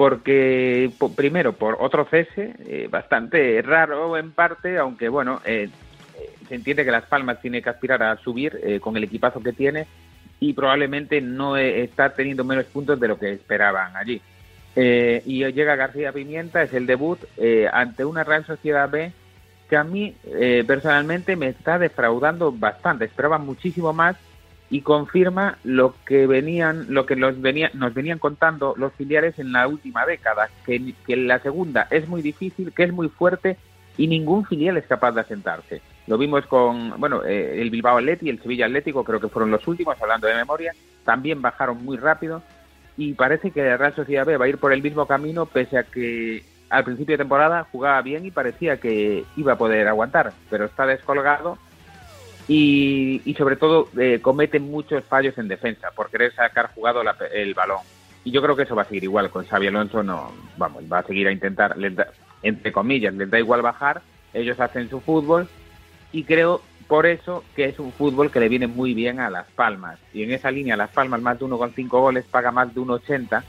porque primero por otro cese eh, bastante raro en parte, aunque bueno, eh, eh, se entiende que Las Palmas tiene que aspirar a subir con el equipazo que tiene y probablemente no está teniendo menos puntos de lo que esperaban allí. y llega García Pimienta, es el debut ante una Real Sociedad B que a mí personalmente me está defraudando bastante, esperaba muchísimo más y confirma lo que venían lo que nos, venía, nos venían contando los filiales en la última década que, que la segunda es muy difícil que es muy fuerte y ningún filial es capaz de asentarse. Lo vimos con bueno eh, el Bilbao Atleti y el Sevilla Atlético creo que fueron los últimos hablando de memoria también bajaron muy rápido y parece que la Real Sociedad B va a ir por el mismo camino pese a que al principio de temporada jugaba bien y parecía que iba a poder aguantar pero está descolgado y, sobre todo eh, cometen muchos fallos en defensa por querer sacar jugado el balón. Y yo creo que eso va a seguir igual con Xavi Alonso, no, vamos, va a seguir a intentar, entre comillas, les da igual bajar, ellos hacen su fútbol y creo por eso que es un fútbol que le viene muy bien a Las Palmas. Y en esa línea, Las Palmas más de uno con cinco goles paga más de 1,80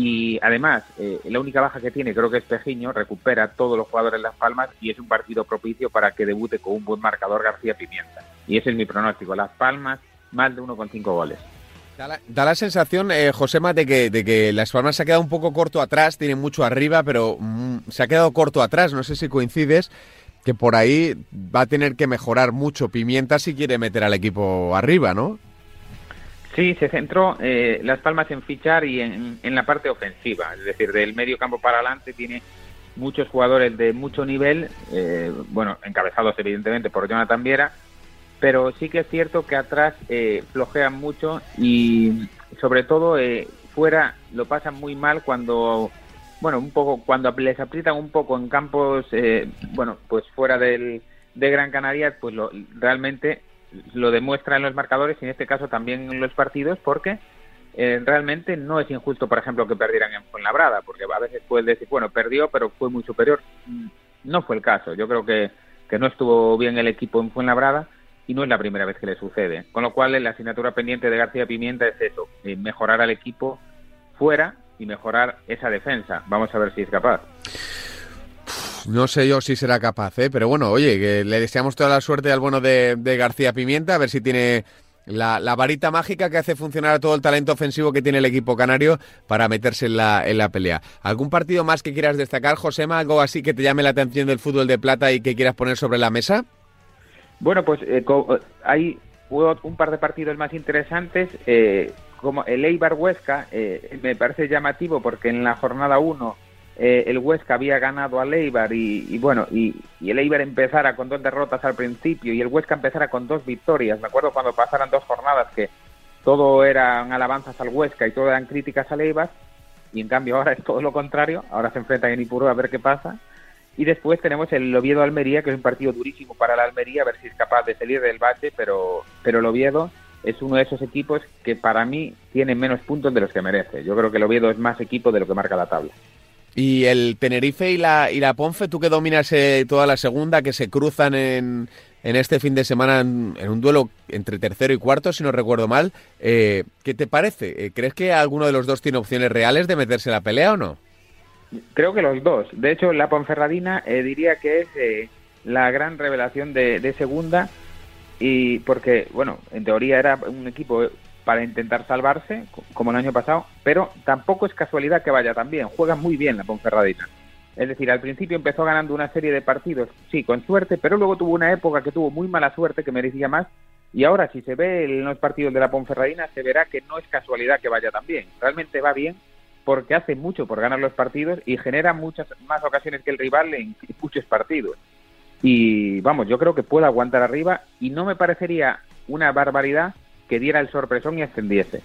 y además, eh, la única baja que tiene creo que es Pejiño, recupera a todos los jugadores de Las Palmas y es un partido propicio para que debute con un buen marcador García Pimienta. Y ese es mi pronóstico, Las Palmas más de 1,5 goles. Da la, sensación, eh, Josema, de que, de que Las Palmas se ha quedado un poco corto atrás, tiene mucho arriba, pero mm, se ha quedado corto atrás, no sé si coincides, que por ahí va a tener que mejorar mucho Pimienta si quiere meter al equipo arriba, ¿no? Sí, se centró eh, Las Palmas en fichar y en, la parte ofensiva, es decir, del medio campo para adelante tiene muchos jugadores de mucho nivel, eh, bueno, encabezados evidentemente por Jonathan Viera, pero sí que es cierto que atrás eh, flojean mucho y sobre todo eh, fuera lo pasan muy mal cuando, bueno, un poco cuando les aprietan un poco en campos, bueno, pues fuera del, de Gran Canaria, pues lo, realmente lo demuestra en los marcadores y en este caso también en los partidos porque eh, realmente no es injusto, por ejemplo, que perdieran en Fuenlabrada, porque a veces puedes decir, bueno, perdió, pero fue muy superior. Mm, no fue el caso. Yo creo que, que no estuvo bien el equipo en Fuenlabrada y no es la primera vez que le sucede. Con lo cual, la asignatura pendiente de García Pimienta es eso, eh, mejorar al equipo fuera y mejorar esa defensa. Vamos a ver si es capaz. No sé yo si será capaz, ¿eh? pero bueno, oye, que le deseamos toda la suerte al bueno de, García Pimienta, a ver si tiene la, varita mágica que hace funcionar a todo el talento ofensivo que tiene el equipo canario para meterse en la, en la pelea. ¿Algún partido más que quieras destacar, Josema? ¿Algo así que te llame la atención del fútbol de plata y que quieras poner sobre la mesa? Bueno, pues eh, eh, hay un par de partidos más interesantes. Eh, como el Eibar Huesca, me parece llamativo porque en la jornada 1 eh, el Huesca había ganado al Eibar y, bueno, y, el Eibar empezara con dos derrotas al principio y el Huesca empezara con dos victorias. Me acuerdo cuando pasaran dos jornadas que todo eran alabanzas al Huesca y todo eran críticas a Leivas, y en cambio ahora es todo lo contrario, ahora se enfrentan en Ipurú a ver qué pasa. Y después tenemos el Oviedo Almería, que es un partido durísimo para la Almería, a ver si es capaz de salir del bache, pero, pero el Oviedo es uno de esos equipos que para mí tiene menos puntos de los que merece. Yo creo que el Oviedo es más equipo de lo que marca la tabla. Y el Tenerife y la, y la Ponfe, tú que dominas eh, toda la segunda, que se cruzan en, en este fin de semana en, un duelo entre tercero y cuarto, si no recuerdo mal, eh, ¿qué te parece? Eh, ¿Crees que alguno de los dos tiene opciones reales de meterse en la pelea o no? Creo que los dos. De hecho, la Ponferradina diría que es la gran revelación de, de segunda y porque, bueno, en teoría era un equipo para intentar salvarse, como el año pasado, pero tampoco es casualidad que vaya tan bien. Juega muy bien la Ponferradina. Es decir, al principio empezó ganando una serie de partidos, sí, con suerte, pero luego tuvo una época que tuvo muy mala suerte, que merecía más, y ahora si se ve en los partidos de la Ponferradina, se verá que no es casualidad que vaya tan bien. Realmente va bien porque hace mucho por ganar los partidos y genera muchas más ocasiones que el rival en muchos partidos. Y vamos, yo creo que puede aguantar arriba y no me parecería una barbaridad que diera el sorpresón y ascendiese.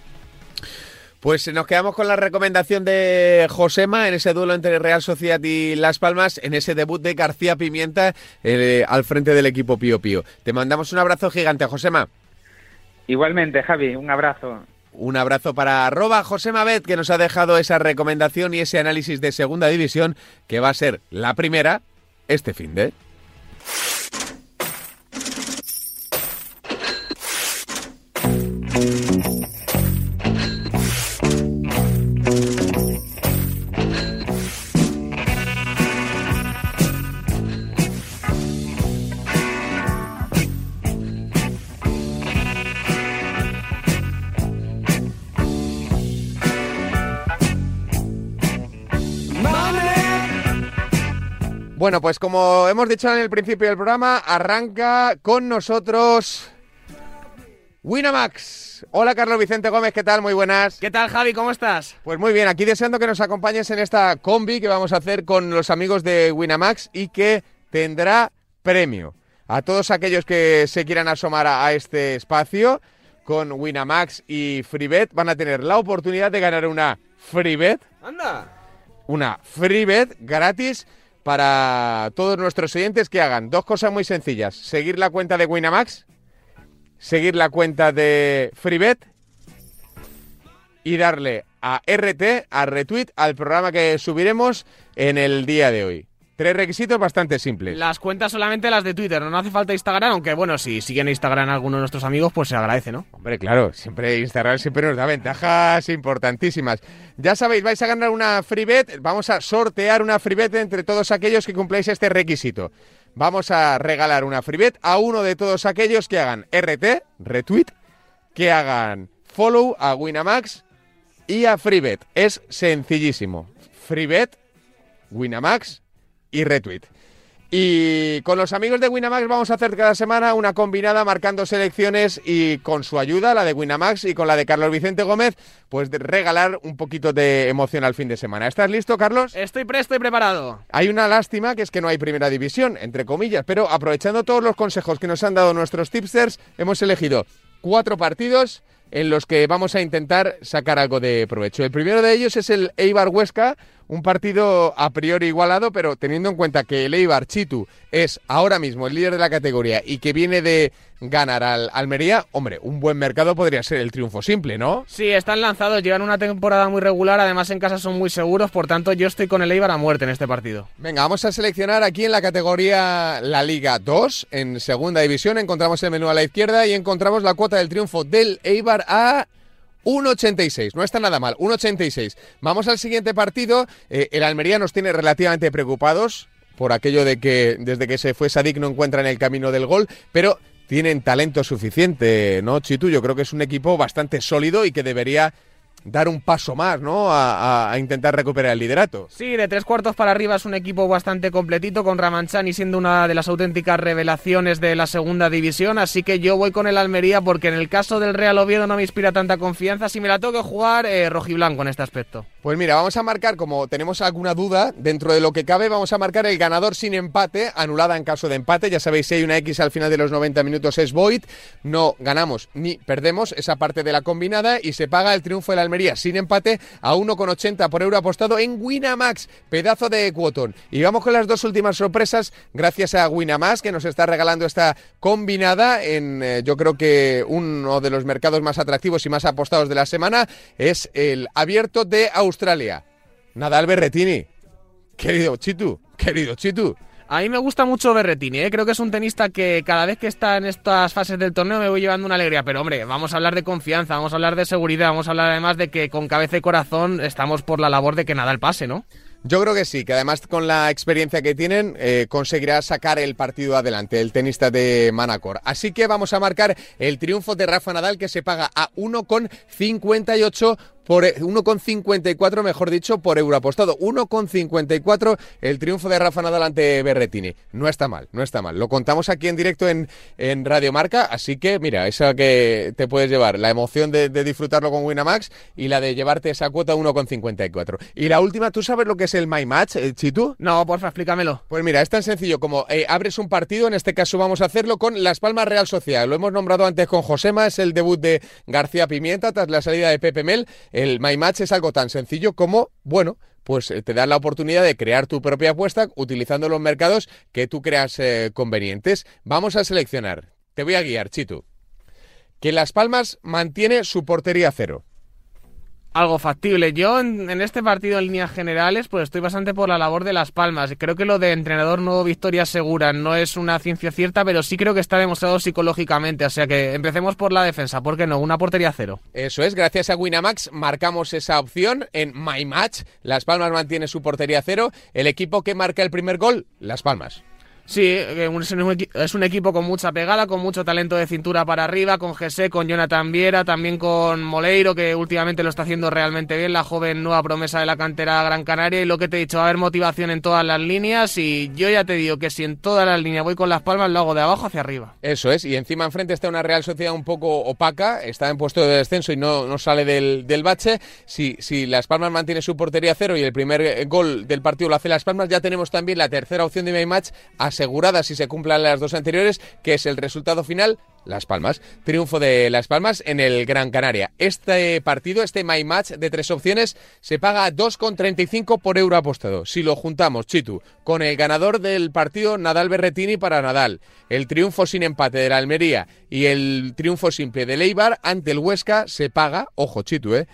Pues nos quedamos con la recomendación de Josema en ese duelo entre Real Sociedad y Las Palmas, en ese debut de García Pimienta eh, al frente del equipo Pío Pío. Te mandamos un abrazo gigante, Josema. Igualmente, Javi, un abrazo. Un abrazo para arroba Josema Bet, que nos ha dejado esa recomendación y ese análisis de segunda división, que va a ser la primera este fin de... pues como hemos dicho en el principio del programa, arranca con nosotros Winamax. Hola Carlos Vicente Gómez, ¿qué tal? Muy buenas. ¿Qué tal Javi? ¿Cómo estás? Pues muy bien, aquí deseando que nos acompañes en esta combi que vamos a hacer con los amigos de Winamax y que tendrá premio. A todos aquellos que se quieran asomar a, este espacio con Winamax y FreeBet van a tener la oportunidad de ganar una FreeBet. ¡Anda! Una FreeBet gratis para todos nuestros oyentes que hagan dos cosas muy sencillas. Seguir la cuenta de Winamax, seguir la cuenta de FreeBet y darle a RT, a retweet, al programa que subiremos en el día de hoy. Tres requisitos bastante simples. Las cuentas solamente las de Twitter, no hace falta Instagram, aunque bueno, si siguen Instagram algunos de nuestros amigos, pues se agradece, ¿no? Hombre, claro, siempre Instagram siempre nos da ventajas importantísimas. Ya sabéis, vais a ganar una free bet, vamos a sortear una free bet entre todos aquellos que cumpláis este requisito. Vamos a regalar una free bet a uno de todos aquellos que hagan RT, retweet, que hagan follow a Winamax y a FreeBet. Es sencillísimo. FreeBet, Winamax y retweet. Y con los amigos de Winamax vamos a hacer cada semana una combinada marcando selecciones y con su ayuda, la de Winamax y con la de Carlos Vicente Gómez, pues regalar un poquito de emoción al fin de semana. ¿Estás listo, Carlos? Estoy presto y preparado. Hay una lástima que es que no hay primera división, entre comillas, pero aprovechando todos los consejos que nos han dado nuestros tipsters, hemos elegido cuatro partidos en los que vamos a intentar sacar algo de provecho. El primero de ellos es el Eibar Huesca, un partido a priori igualado, pero teniendo en cuenta que el Eibar Chitu es ahora mismo el líder de la categoría y que viene de ganar al Almería, hombre, un buen mercado podría ser el triunfo simple, ¿no? Sí, están lanzados, llevan una temporada muy regular, además en casa son muy seguros, por tanto yo estoy con el Eibar a muerte en este partido. Venga, vamos a seleccionar aquí en la categoría la Liga 2, en segunda división, encontramos el menú a la izquierda y encontramos la cuota del triunfo del Eibar a 1.86, no está nada mal, 1.86. Vamos al siguiente partido. Eh, el Almería nos tiene relativamente preocupados por aquello de que desde que se fue Sadik no encuentran el camino del gol, pero tienen talento suficiente, ¿no, Chitu? Yo creo que es un equipo bastante sólido y que debería dar un paso más, ¿no? A, a intentar recuperar el liderato. Sí, de tres cuartos para arriba es un equipo bastante completito, con Ramanchani siendo una de las auténticas revelaciones de la segunda división, así que yo voy con el Almería porque en el caso del Real Oviedo no me inspira tanta confianza. Si me la tengo que jugar, eh, rojiblanco en este aspecto. Pues mira, vamos a marcar, como tenemos alguna duda, dentro de lo que cabe, vamos a marcar el ganador sin empate, anulada en caso de empate. Ya sabéis, si hay una X al final de los 90 minutos es void, no ganamos ni perdemos esa parte de la combinada y se paga el triunfo de la Sin empate a 1,80 por euro apostado en Winamax, pedazo de cuotón. Y vamos con las dos últimas sorpresas, gracias a Winamax, que nos está regalando esta combinada en, eh, yo creo que uno de los mercados más atractivos y más apostados de la semana es el abierto de Australia. Nadal Berretini. Querido Chitu, querido Chitu. A mí me gusta mucho Berretini, ¿eh? creo que es un tenista que cada vez que está en estas fases del torneo me voy llevando una alegría. Pero hombre, vamos a hablar de confianza, vamos a hablar de seguridad, vamos a hablar además de que con cabeza y corazón estamos por la labor de que Nadal pase, ¿no? Yo creo que sí, que además con la experiencia que tienen eh, conseguirá sacar el partido adelante, el tenista de Manacor. Así que vamos a marcar el triunfo de Rafa Nadal que se paga a 1,58 por 1,54 mejor dicho por euro apostado. 1,54 el triunfo de Rafa Nadal ante Berretini no está mal no está mal. Lo contamos aquí en directo en, en Radio Marca así que mira esa que te puedes llevar la emoción de, de disfrutarlo con Winamax y la de llevarte esa cuota 1,54 y la última tú sabes lo que es el My Match eh, Chitu no porfa explícamelo. Pues mira es tan sencillo como eh, abres un partido en este caso vamos a hacerlo con Las Palmas Real Sociedad. Lo hemos nombrado antes con Josema es el debut de García Pimienta tras la salida de Pepe Mel el My Match es algo tan sencillo como, bueno, pues eh, te da la oportunidad de crear tu propia apuesta utilizando los mercados que tú creas eh, convenientes. Vamos a seleccionar. Te voy a guiar, Chitu. Que Las Palmas mantiene su portería cero. Algo factible. Yo en, este partido en líneas generales pues estoy bastante por la labor de Las Palmas. Creo que lo de entrenador nuevo victoria segura no es una ciencia cierta, pero sí creo que está demostrado psicológicamente. O sea que empecemos por la defensa. ¿Por qué no? Una portería cero. Eso es. Gracias a Winamax marcamos esa opción en My Match. Las Palmas mantiene su portería cero. El equipo que marca el primer gol, Las Palmas. Sí, es un equipo con mucha pegada, con mucho talento de cintura para arriba, con Jesse, con Jonathan Viera, también con Moleiro, que últimamente lo está haciendo realmente bien, la joven nueva promesa de la cantera Gran Canaria. Y lo que te he dicho, va a haber motivación en todas las líneas. Y yo ya te digo que si en todas las líneas voy con las palmas, lo hago de abajo hacia arriba. Eso es, y encima enfrente está una Real Sociedad un poco opaca, está en puesto de descenso y no, no sale del, del bache. Si, si Las Palmas mantiene su portería cero y el primer gol del partido lo hace Las Palmas, ya tenemos también la tercera opción de mi match asegurada si se cumplan las dos anteriores, que es el resultado final las Palmas. Triunfo de Las Palmas en el Gran Canaria. Este partido, este My Match de tres opciones, se paga 2,35 por euro apostado. Si lo juntamos, Chitu, con el ganador del partido Nadal Berretini para Nadal, el triunfo sin empate de la Almería y el triunfo simple de Leibar ante el Huesca, se paga, ojo Chitu, eh,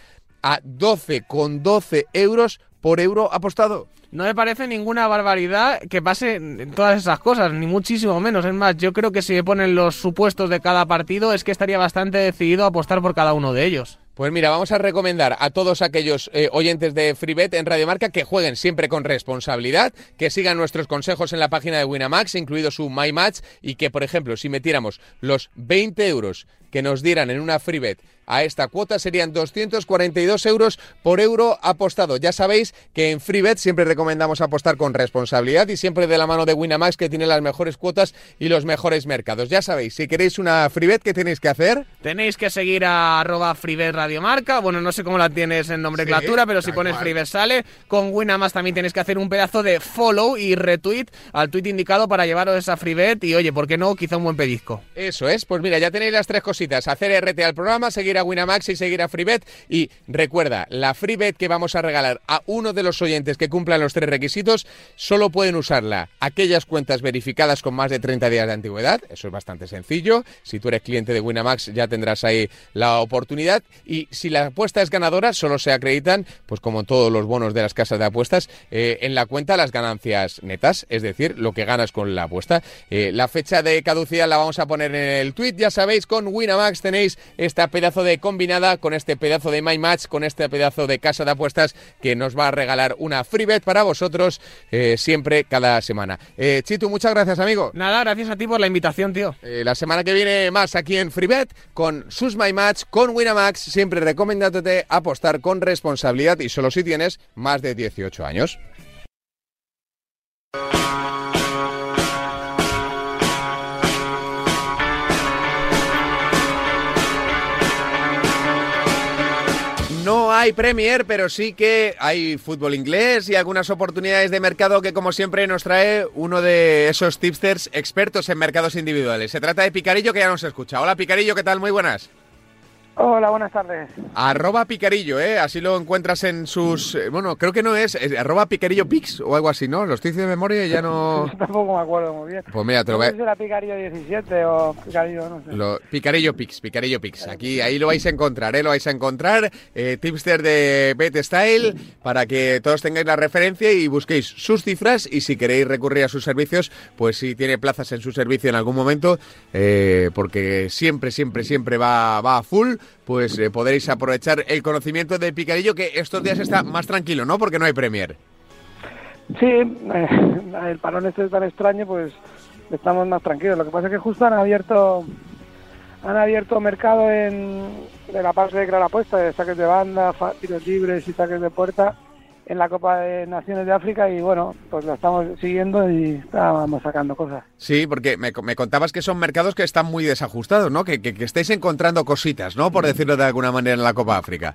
a 12,12 euros por euro apostado. No me parece ninguna barbaridad que pase todas esas cosas, ni muchísimo menos. Es más, yo creo que si me ponen los supuestos de cada partido, es que estaría bastante decidido a apostar por cada uno de ellos. Pues mira, vamos a recomendar a todos aquellos eh, oyentes de FreeBet en Radio Marca que jueguen siempre con responsabilidad, que sigan nuestros consejos en la página de Winamax, incluido su My Match, y que, por ejemplo, si metiéramos los 20 euros que nos dieran en una FreeBet a esta cuota serían 242 euros por euro apostado. Ya sabéis que en FreeBet siempre recomendamos apostar con responsabilidad y siempre de la mano de Winamax que tiene las mejores cuotas y los mejores mercados. Ya sabéis, si queréis una FreeBet, ¿qué tenéis que hacer? Tenéis que seguir a arroba FreeBet Radiomarca. Bueno, no sé cómo la tienes en nomenclatura, sí, pero si pones. FreeBet sale. Con Winamax también tenéis que hacer un pedazo de follow y retweet al tweet indicado para llevaros esa FreeBet y oye, ¿por qué no? Quizá un buen pellizco. Eso es, pues mira, ya tenéis las tres cositas. Hacer RT al programa, seguir a Winamax y seguir a FreeBet. Y recuerda, la FreeBet que vamos a regalar a uno de los oyentes que cumplan los tres requisitos, solo pueden usarla aquellas cuentas verificadas con más de 30 días de antigüedad. Eso es bastante sencillo. Si tú eres cliente de Winamax ya tendrás ahí la oportunidad. Y si la apuesta es ganadora, solo se acreditan, pues como todos los bonos de las casas de apuestas, eh, en la cuenta las ganancias netas, es decir, lo que ganas con la apuesta. Eh, la fecha de caducidad la vamos a poner en el tweet, ya sabéis, con Winamax tenéis esta pedazo pedazo de combinada, con este pedazo de My Match, con este pedazo de casa de apuestas que nos va a regalar una free bet para vosotros eh, siempre, cada semana. Eh, Chitu, muchas gracias, amigo. Nada, gracias a ti por la invitación, tío. Eh, la semana que viene más aquí en FreeBet con sus My Match, con Winamax, siempre recomendándote apostar con responsabilidad y solo si tienes más de 18 años. Hay Premier, pero sí que hay fútbol inglés y algunas oportunidades de mercado que, como siempre, nos trae uno de esos tipsters expertos en mercados individuales. Se trata de Picarillo, que ya nos escucha. Hola, Picarillo, ¿qué tal? Muy buenas. Hola, buenas tardes. Arroba Picarillo, ¿eh? Así lo encuentras en sus... eh, Bueno, creo que no es, es arroba Picarillo Pix o algo así, ¿no? Los estoy de memoria y ya no... Tampoco me acuerdo muy bien. Pues mira, te lo voy era Picarillo 17 o Picarillo, no sé. Lo- Picarillo Pix, Picarillo Pix. Aquí, ahí lo vais a encontrar, ¿eh? Lo vais a encontrar. Eh, tipster de Bet Style para que todos tengáis la referencia y busquéis sus cifras y si queréis recurrir a sus servicios, pues si tiene plazas en su servicio en algún momento, eh, porque siempre, siempre, siempre va, va a full, pues eh, podréis aprovechar el conocimiento de Picarillo que estos días está más tranquilo, ¿no? Porque no hay Premier. Sí, eh, el parón este es tan extraño, pues estamos más tranquilos. Lo que pasa es que justo han abierto han abierto mercado en de la parte de gran apuesta, de saques de banda, tiros libres y saques de puerta en la Copa de Naciones de África y bueno, pues lo estamos siguiendo y estábamos sacando cosas. Sí, porque me, me contabas que son mercados que están muy desajustados, ¿no? Que, que, que estáis encontrando cositas, ¿no? Por decirlo de alguna manera en la Copa África.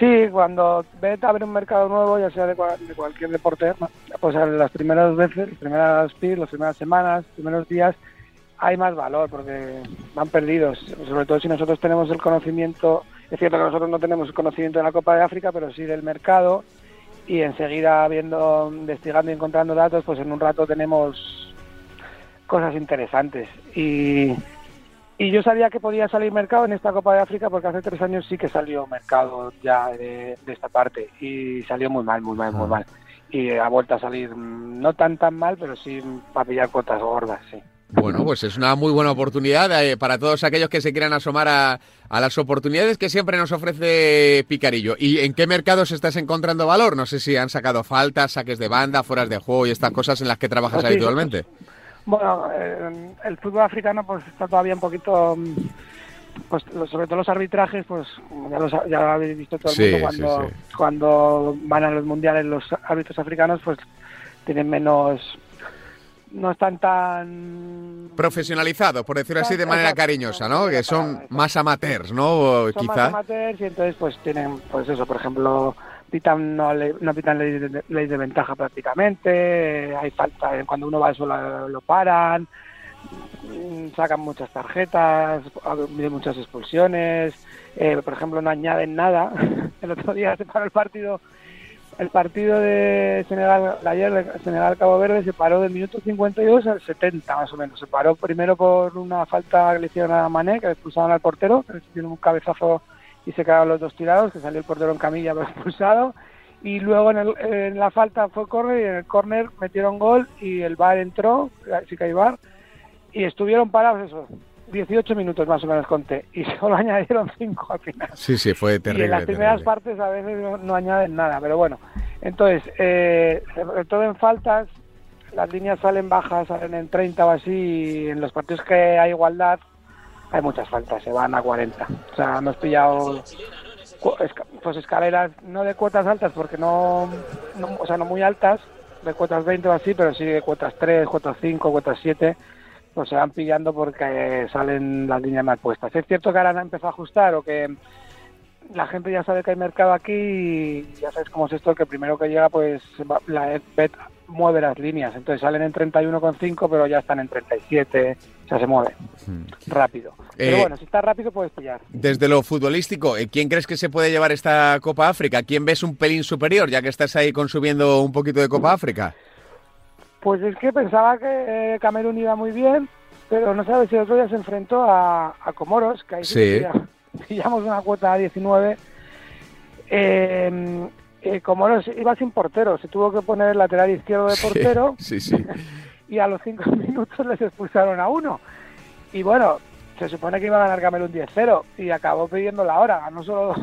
Sí, cuando ves abre un mercado nuevo, ya sea de, cua- de cualquier deporte, pues las primeras veces, las primeras PIR, las primeras semanas, los primeros días, hay más valor porque van perdidos. Sobre todo si nosotros tenemos el conocimiento, es cierto que nosotros no tenemos conocimiento de la Copa de África, pero sí del mercado y enseguida viendo, investigando y encontrando datos, pues en un rato tenemos cosas interesantes. Y, y yo sabía que podía salir mercado en esta Copa de África porque hace tres años sí que salió mercado ya de, de esta parte y salió muy mal, muy mal, muy mal. Y ha vuelto a salir mm, no tan tan mal, pero sí para pillar cotas gordas, sí. Bueno, pues es una muy buena oportunidad eh, para todos aquellos que se quieran asomar a, a las oportunidades que siempre nos ofrece Picarillo. ¿Y en qué mercados estás encontrando valor? No sé si han sacado faltas, saques de banda, fueras de juego y estas cosas en las que trabajas Pues sí, habitualmente. Bueno, eh, el fútbol africano pues está todavía un poquito, pues sobre todo los arbitrajes, pues ya, los, ya lo habéis visto todo el Sí, mundo cuando, sí, cuando van a los mundiales los árbitros africanos, pues tienen menos, no están tan Profesionalizados, por decirlo así de manera cariñosa, ¿no? Que son más amateurs, ¿no? son más Quizá. amateurs y entonces pues tienen, pues eso, por ejemplo, pitan no, le- no pitan ley de, ley de ventaja prácticamente, eh, hay falta, eh, cuando uno va al suelo lo paran, mm, sacan muchas tarjetas, muchas expulsiones, eh, por ejemplo no añaden nada, el otro día se paró el partido el partido de Senegal, ayer Senegal-Cabo Verde se paró del minuto 52 al 70 más o menos. Se paró primero por una falta que le hicieron a Mané, que le expulsaron al portero, que hicieron un cabezazo y se quedaron los dos tirados, que salió el portero en camilla pero expulsado. Y luego en, el- en la falta fue córner y en el córner metieron gol y el VAR entró, sí que hay VAR, y estuvieron parados eso, 18 minutos más o menos conté, y solo añadieron 5 al final Sí, sí, fue terrible. y en las primeras terrible. partes a veces no, no añaden nada, pero bueno. Entonces, eh, sobre todo en faltas, las líneas salen bajas, salen en 30 o así, y en los partidos que hay igualdad hay muchas faltas, se van a 40. O sea, hemos pillado pues escaleras no de cuotas altas, porque no, no- o sea, no muy altas, de cuotas 20 o así, pero sí de cuotas 3, cuotas 5, cuotas 7, pues se van pillando porque salen las líneas mal puestas. Es cierto que ahora han empezado a ajustar o que la gente ya sabe que hay mercado aquí y ya sabes cómo es esto, que primero que llega pues la bet mueve las líneas, entonces salen en 31,5 pero ya están en 37, o sea, se mueve rápido. Pero Eh, bueno, si está rápido puedes pillar. Desde lo futbolístico, eh, ¿quién crees que se puede llevar esta Copa África? ¿Quién ves un pelín superior, ya que estás ahí consumiendo un poquito de Copa África? Pues es que pensaba que eh, Camerún iba muy bien, pero no sabes si el otro día se enfrentó a, a Comoros, que ahí sí, pillamos una cuota a 19. Eh, eh, Comoros iba sin portero, se tuvo que poner el lateral izquierdo de portero Sí, sí. y a los cinco minutos les expulsaron a uno. Y bueno, se supone que iba a ganar Camerún 10-0 y acabó pidiendo la hora, ganó solo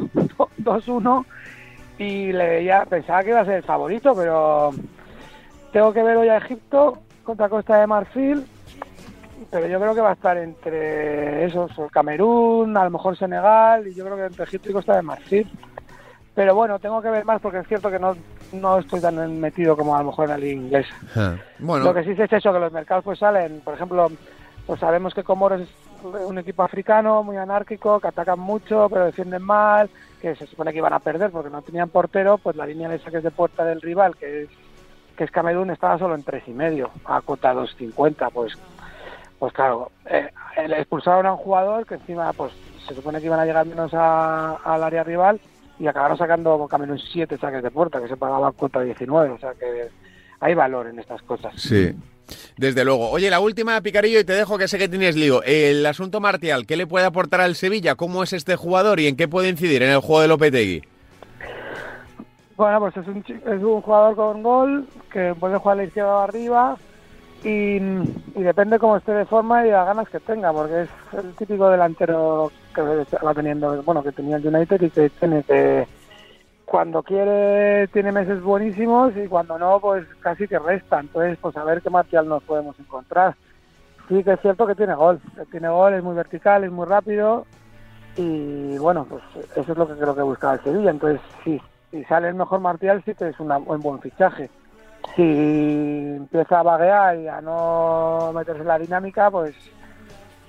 2-1 y le veía, pensaba que iba a ser el favorito, pero tengo que ver hoy a Egipto contra Costa de Marfil, pero yo creo que va a estar entre esos, Camerún, a lo mejor Senegal, y yo creo que entre Egipto y Costa de Marfil. Pero bueno, tengo que ver más porque es cierto que no, no estoy tan metido como a lo mejor en la liga inglesa. Ah, Bueno, Lo que sí es eso, que los mercados pues salen, por ejemplo, pues sabemos que Comoros es un equipo africano muy anárquico, que atacan mucho, pero defienden mal, que se supone que iban a perder porque no tenían portero, pues la línea de saques de puerta del rival, que es que es Camerún, estaba solo en tres y medio, a cota 2.50, pues pues claro, eh, expulsaron a un jugador que encima pues se supone que iban a llegar menos al área rival y acabaron sacando Camerún siete saques de puerta, que se pagaba contra 19, o sea que hay valor en estas cosas. sí. Desde luego. Oye, la última, Picarillo, y te dejo que sé que tienes lío. El asunto Martial, ¿qué le puede aportar al Sevilla? ¿Cómo es este jugador y en qué puede incidir en el juego de Lopetegui? Bueno, pues es un, es un jugador con gol que puede jugar a la izquierda o arriba y, y depende cómo esté de forma y las ganas que tenga, porque es el típico delantero que va teniendo, bueno, que tenía el United y que tiene que cuando quiere tiene meses buenísimos y cuando no, pues casi que resta. Entonces, pues a ver qué Martial nos podemos encontrar. Sí que es cierto que tiene gol, tiene gol, es muy vertical, es muy rápido y bueno, pues eso es lo que creo que buscaba el Sevilla. Entonces, sí, si sale el mejor Martial, sí que es un buen fichaje. Si empieza a vaguear y a no meterse en la dinámica, pues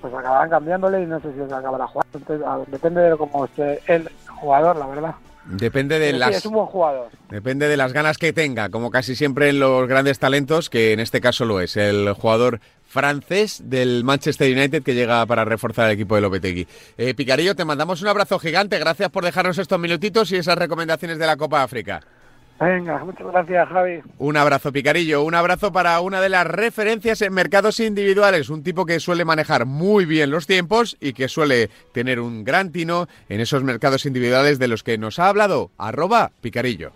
pues acabarán cambiándole y no sé si se acabará jugando. Entonces, depende de cómo esté el jugador, la verdad. Depende de sí, las... es un buen jugador. Depende de las ganas que tenga, como casi siempre en los grandes talentos, que en este caso lo es, el jugador francés del Manchester United que llega para reforzar el equipo de Lopetegui. Eh, Picarillo, te mandamos un abrazo gigante, gracias por dejarnos estos minutitos y esas recomendaciones de la Copa África. Venga, muchas gracias, Javi. Un abrazo, Picarillo. Un abrazo para una de las referencias en mercados individuales. Un tipo que suele manejar muy bien los tiempos y que suele tener un gran tino en esos mercados individuales de los que nos ha hablado. Arroba Picarillo.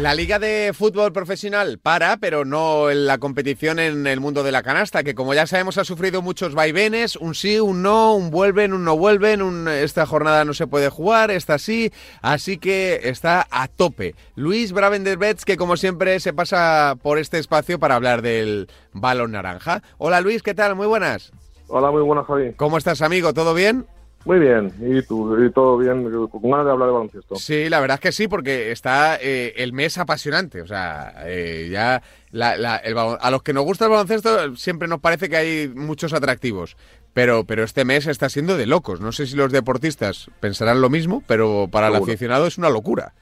La liga de fútbol profesional para, pero no en la competición en el mundo de la canasta, que como ya sabemos ha sufrido muchos vaivenes, un sí, un no, un vuelven, un no vuelven, un esta jornada no se puede jugar, esta sí, así que está a tope. Luis Bravenderbets, que como siempre se pasa por este espacio para hablar del balón naranja. Hola Luis, ¿qué tal? Muy buenas. Hola, muy buenas, Javi. ¿Cómo estás, amigo? ¿Todo bien? Muy bien, ¿y tú? ¿Y todo bien? Con ganas de hablar de baloncesto. Sí, la verdad es que sí, porque está eh, el mes apasionante. O sea, eh, ya la- la- el a los que nos gusta el baloncesto siempre nos parece que hay muchos atractivos. Pero, pero este mes está siendo de locos. No sé si los deportistas pensarán lo mismo, pero para el aficionado es una locura.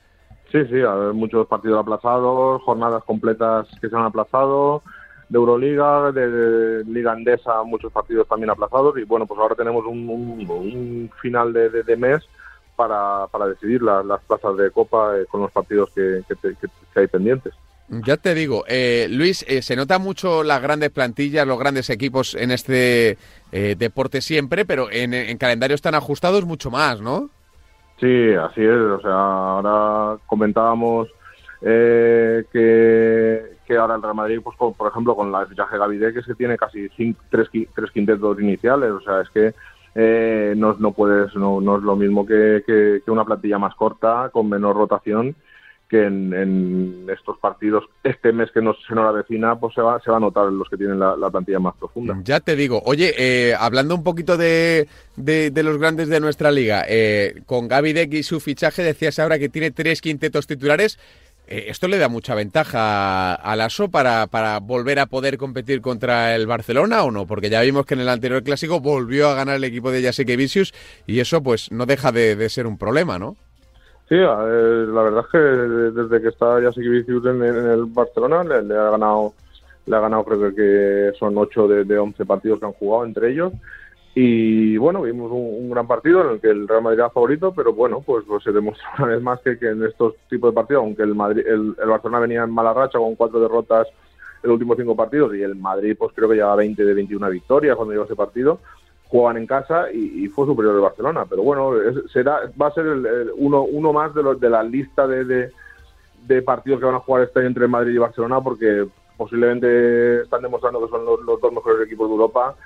Sí, sí, a ver, muchos partidos aplazados, jornadas completas que se han aplazado, de Euroliga, de, Liga Andesa, muchos partidos también aplazados. Y bueno, pues ahora tenemos un, un- un final de, de- de mes para, para decidir la- las plazas de Copa eh, con los partidos que, que te- que- que hay pendientes. Ya te digo, eh, Luis, eh, se nota mucho las grandes plantillas, los grandes equipos en este eh, deporte siempre, pero en, en calendarios tan ajustados mucho más, ¿no? Sí, así es. O sea, ahora comentábamos eh, que, que ahora el Real Madrid, pues con- por ejemplo, con la fichaje de Gavidé, que es que tiene casi cinco, tres, tres quintetos iniciales. O sea, es que eh, no, no puedes, no, no es lo mismo que, que- una plantilla más corta, con menor rotación, que en, estos partidos, este mes que nos, se nos avecina, pues se va, se va a notar en los que tienen la, la plantilla más profunda. Ya te digo. Oye, eh, hablando un poquito de, de- los grandes de nuestra liga, eh, con Gaby y su fichaje decías ahora que tiene tres quintetos titulares. Eh, esto le da mucha ventaja a Lasso para, para volver a poder competir contra el Barcelona o no, porque ya vimos que en el anterior clásico volvió a ganar el equipo de Jacek Vicius y eso pues no deja de, de ser un problema, ¿no? Sí, eh, la verdad es que desde que está ya Vicius en, el Barcelona le, le ha ganado le ha ganado creo que son 8 de, de 11 partidos que han jugado entre ellos y bueno, vimos un, gran partido en el que el Real Madrid era favorito, pero bueno, pues, pues se demostró una vez más que, que en estos tipos de partidos, aunque el Madrid, el, el Barcelona venía en mala racha con cuatro derrotas en los últimos cinco partidos y el Madrid pues creo que lleva 20 de 21 victorias cuando llegó ese partido, juegan en casa y, fue superior el Barcelona. Pero bueno, es- será va a ser el, uno, uno más de, los, de la lista de, de, partidos que van a jugar este año entre Madrid y Barcelona porque posiblemente están demostrando que son los dos mejores equipos de Europa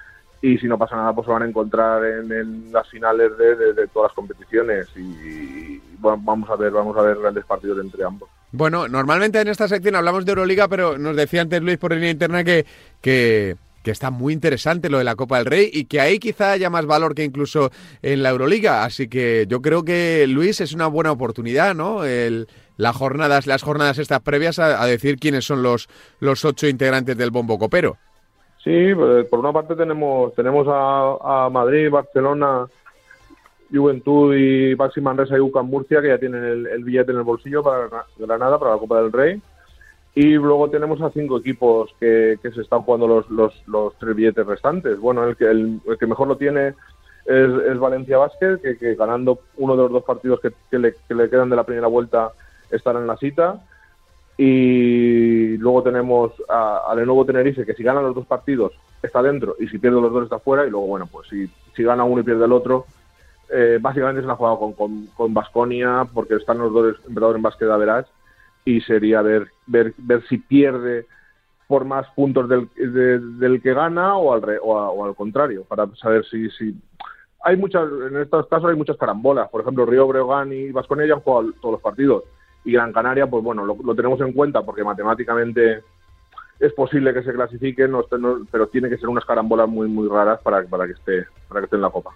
y si no pasa nada pues se van a encontrar en, las finales de, todas las competiciones y, vamos a ver vamos a ver grandes partidos entre ambos Bueno, normalmente en esta sección hablamos de Euroliga, pero nos decía antes Luis por línea interna que, que, está muy interesante lo de la Copa del Rey y que ahí quizá haya más valor que incluso en la Euroliga. Así que yo creo que Luis es una buena oportunidad, ¿no? Las jornadas, las jornadas estas previas a, a decir quiénes son los, los ocho integrantes del bombo copero. Sí, pues, por una parte tenemos tenemos a, Madrid, Barcelona, Juventud y Baxi Manresa y UCAM Murcia que ya tienen el, billete en el bolsillo para Gra- Granada, para la Copa del Rey. Y luego tenemos a cinco equipos que, que se están jugando los, los, los tres billetes restantes. Bueno, el que, el, que mejor lo tiene es, Valencia Basket, que, ganando uno de los dos partidos que le, que le quedan de la primera vuelta estará en la cita. Y luego tenemos a, a Lenovo Tenerife, que si gana los dos partidos está dentro y si pierde los dos está fuera. Y luego, bueno, pues si, si gana uno y pierde el otro, eh, básicamente se la ha jugado con, con, con Baskonia porque están los dos emperadores en básquet de Average y sería ver, ver, ver si pierde por más puntos del, de- del que gana o al, re- o, al contrario, para saber si, si... Hay muchas, en estos casos hay muchas carambolas, por ejemplo, Río Breogán y Baskonia ya han jugado todos los partidos y Gran Canaria, pues bueno, lo, lo tenemos en cuenta porque matemáticamente es posible que se clasifiquen, no esté- no- pero tiene que ser unas carambolas muy muy raras para, para que esté para que esté en la copa.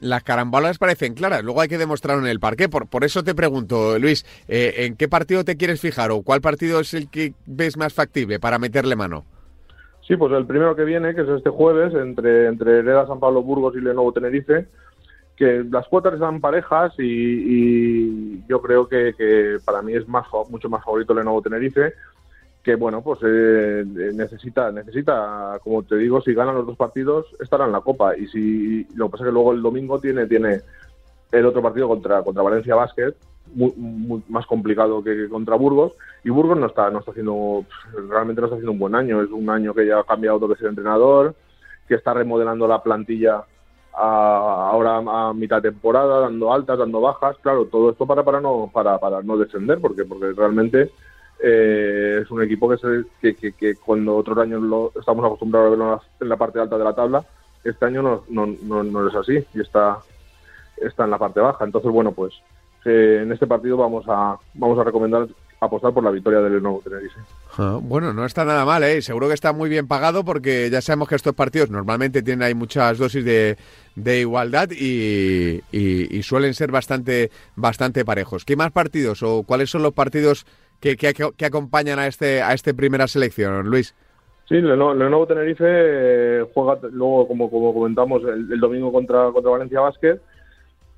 Las carambolas parecen claras, luego hay que demostrarlo en el parque. Por, por eso te pregunto, Luis, eh, ¿en qué partido te quieres fijar o cuál partido es el que ves más factible para meterle mano? Sí, pues el primero que viene, que es este jueves, entre, entre Hereda, San Pablo, Burgos y Lenovo Tenerife, que las cuotas están parejas y, y yo creo que, que para mí es más mucho más favorito Lenovo Tenerife, que bueno, pues eh, necesita, necesita, como te digo, si ganan los dos partidos, estará en la Copa. Y si lo que pasa es que luego el domingo tiene, tiene el otro partido contra, contra Valencia Basket, muy, muy más complicado que contra Burgos y Burgos no está no está haciendo realmente no está haciendo un buen año es un año que ya ha cambiado todo que es el entrenador que está remodelando la plantilla a- ahora a mitad temporada dando altas dando bajas claro todo esto para para no para, para no descender porque porque realmente eh, es un equipo que, se, que, cuando otros años lo estamos acostumbrados a verlo en la parte alta de la tabla este año no, no, no, no es así y está está en la parte baja. Entonces bueno pues eh, en este partido vamos a vamos a recomendar apostar por la victoria del Lenovo Tenerife. Ah, bueno, no está nada mal, ¿eh? Seguro que está muy bien pagado porque ya sabemos que estos partidos normalmente tienen ahí muchas dosis de, de igualdad y, y- y suelen ser bastante, bastante parejos. ¿Qué más partidos o cuáles son los partidos que, que, que acompañan a este, a este primera selección, Luis? Sí, Lenovo, Tenerife eh, juega luego, como, como comentamos, el, el domingo contra, contra Valencia Basket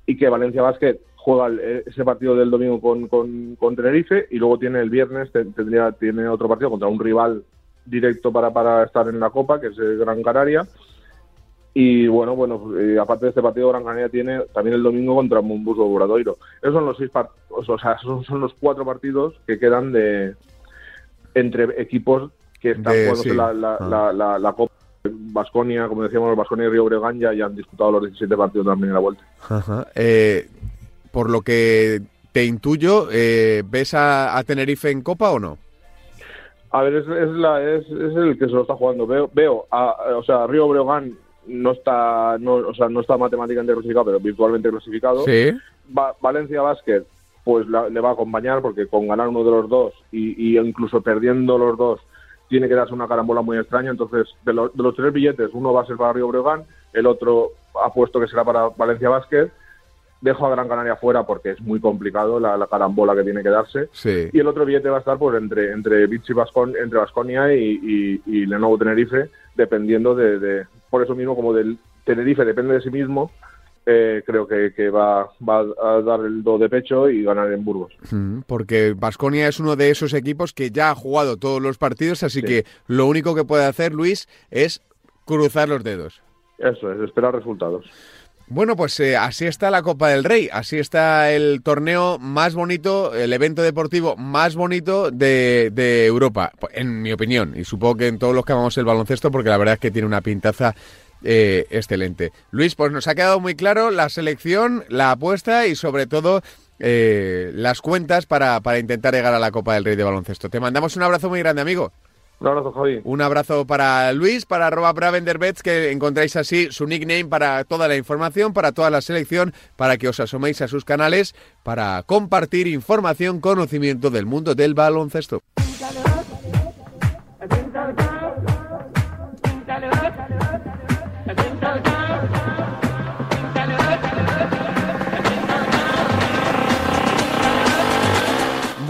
y que Valencia Basket juega el- eh, ese partido del domingo con, con, con Tenerife y luego tiene el viernes, te- tendría, tiene otro partido contra un rival directo para, para estar en la Copa, que es el Gran Canaria. Y bueno, bueno, eh, aparte de este partido, Gran Canaria tiene también el domingo contra Mombuso Buradoiro. Esos son los seis o sea, esos son los cuatro partidos que quedan de entre equipos que están De- jugándose sí. la, la, Ah. la, la- la Copa. Basconia, como decíamos, Basconia y Río Breogán ya, ya han disputado los 17 partidos de la primera vuelta. Ajá. Eh, por lo que te intuyo, eh, ¿ves a, a Tenerife en Copa o no? A ver, es, es, la, es, es el que se lo está jugando. Veo, veo a, a- o sea, Río Breogán no está, no, o sea, no está matemáticamente clasificado, pero virtualmente clasificado. Sí. Va- Valencia Basket, pues la- le va a acompañar porque con ganar uno de los dos y, y incluso perdiendo los dos tiene que darse una carambola muy extraña. Entonces, de, los- de los tres billetes, uno va a ser para Río Breogán, el otro apuesto que será para Valencia Basket. Dejo a Gran Canaria fuera porque es muy complicado la, la carambola que tiene que darse. Sí. Y el otro billete va a estar pues entre entre Vichy Vascon, entre Vasconia y, y, y Lenovo Tenerife, dependiendo de, de- por eso mismo como del Tenerife depende de sí mismo, eh, creo que, que va, va a dar el do de pecho y ganar en Burgos. Mm, Porque Vasconia es uno de esos equipos que ya ha jugado todos los partidos, así que lo único que puede hacer Luis es cruzar los dedos. Eso es, esperar resultados. Bueno, pues eh, así está la Copa del Rey, así está el torneo más bonito, el evento deportivo más bonito de, Europa, en mi opinión, y supongo que en todos los que amamos el baloncesto, porque la verdad es que tiene una pintaza eh, excelente. Luis, pues nos ha quedado muy claro la selección, la apuesta y sobre todo eh, las cuentas para, para intentar llegar a la Copa del Rey de Baloncesto. Te mandamos un abrazo muy grande, amigo. Un abrazo, para Luis, para arroba Bravenderbets, que encontráis así su nickname para toda la información, para toda la selección, para que os asoméis a sus canales, para compartir información, conocimiento del mundo del baloncesto.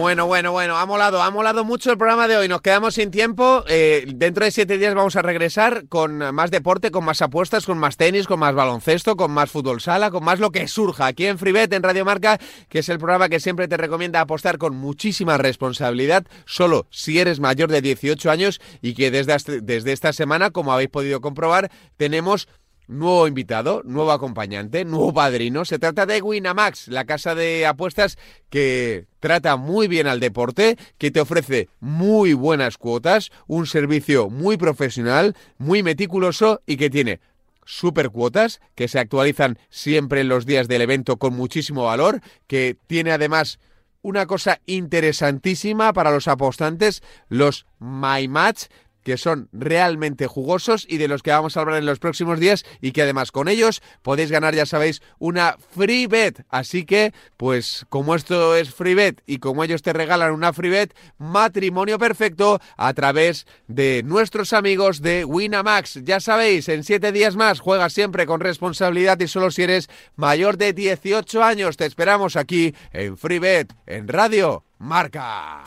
Bueno, bueno, bueno, ha molado, ha molado mucho el programa de hoy. Nos quedamos sin tiempo. Eh, dentro de siete días vamos a regresar con más deporte, con más apuestas, con más tenis, con más baloncesto, con más fútbol sala, con más lo que surja aquí en Freebet, en Radio Marca, que es el programa que siempre te recomienda apostar con muchísima responsabilidad, solo si eres mayor de 18 años y que desde, desde esta semana, como habéis podido comprobar, tenemos Nuevo invitado, nuevo acompañante, nuevo padrino. Se trata de Winamax, la casa de apuestas que trata muy bien al deporte, que te ofrece muy buenas cuotas, un servicio muy profesional, muy meticuloso y que tiene super cuotas que se actualizan siempre en los días del evento con muchísimo valor, que tiene además una cosa interesantísima para los apostantes, los My Match, que son realmente jugosos y de los que vamos a hablar en los próximos días y que además con ellos podéis ganar, ya sabéis, una free bet. Así que, pues como esto es free bet y como ellos te regalan una free bet, matrimonio perfecto a través de nuestros amigos de Winamax. Ya sabéis, en siete días más juega siempre con responsabilidad y solo si eres mayor de 18 años. Te esperamos aquí en free bet, en Radio Marca.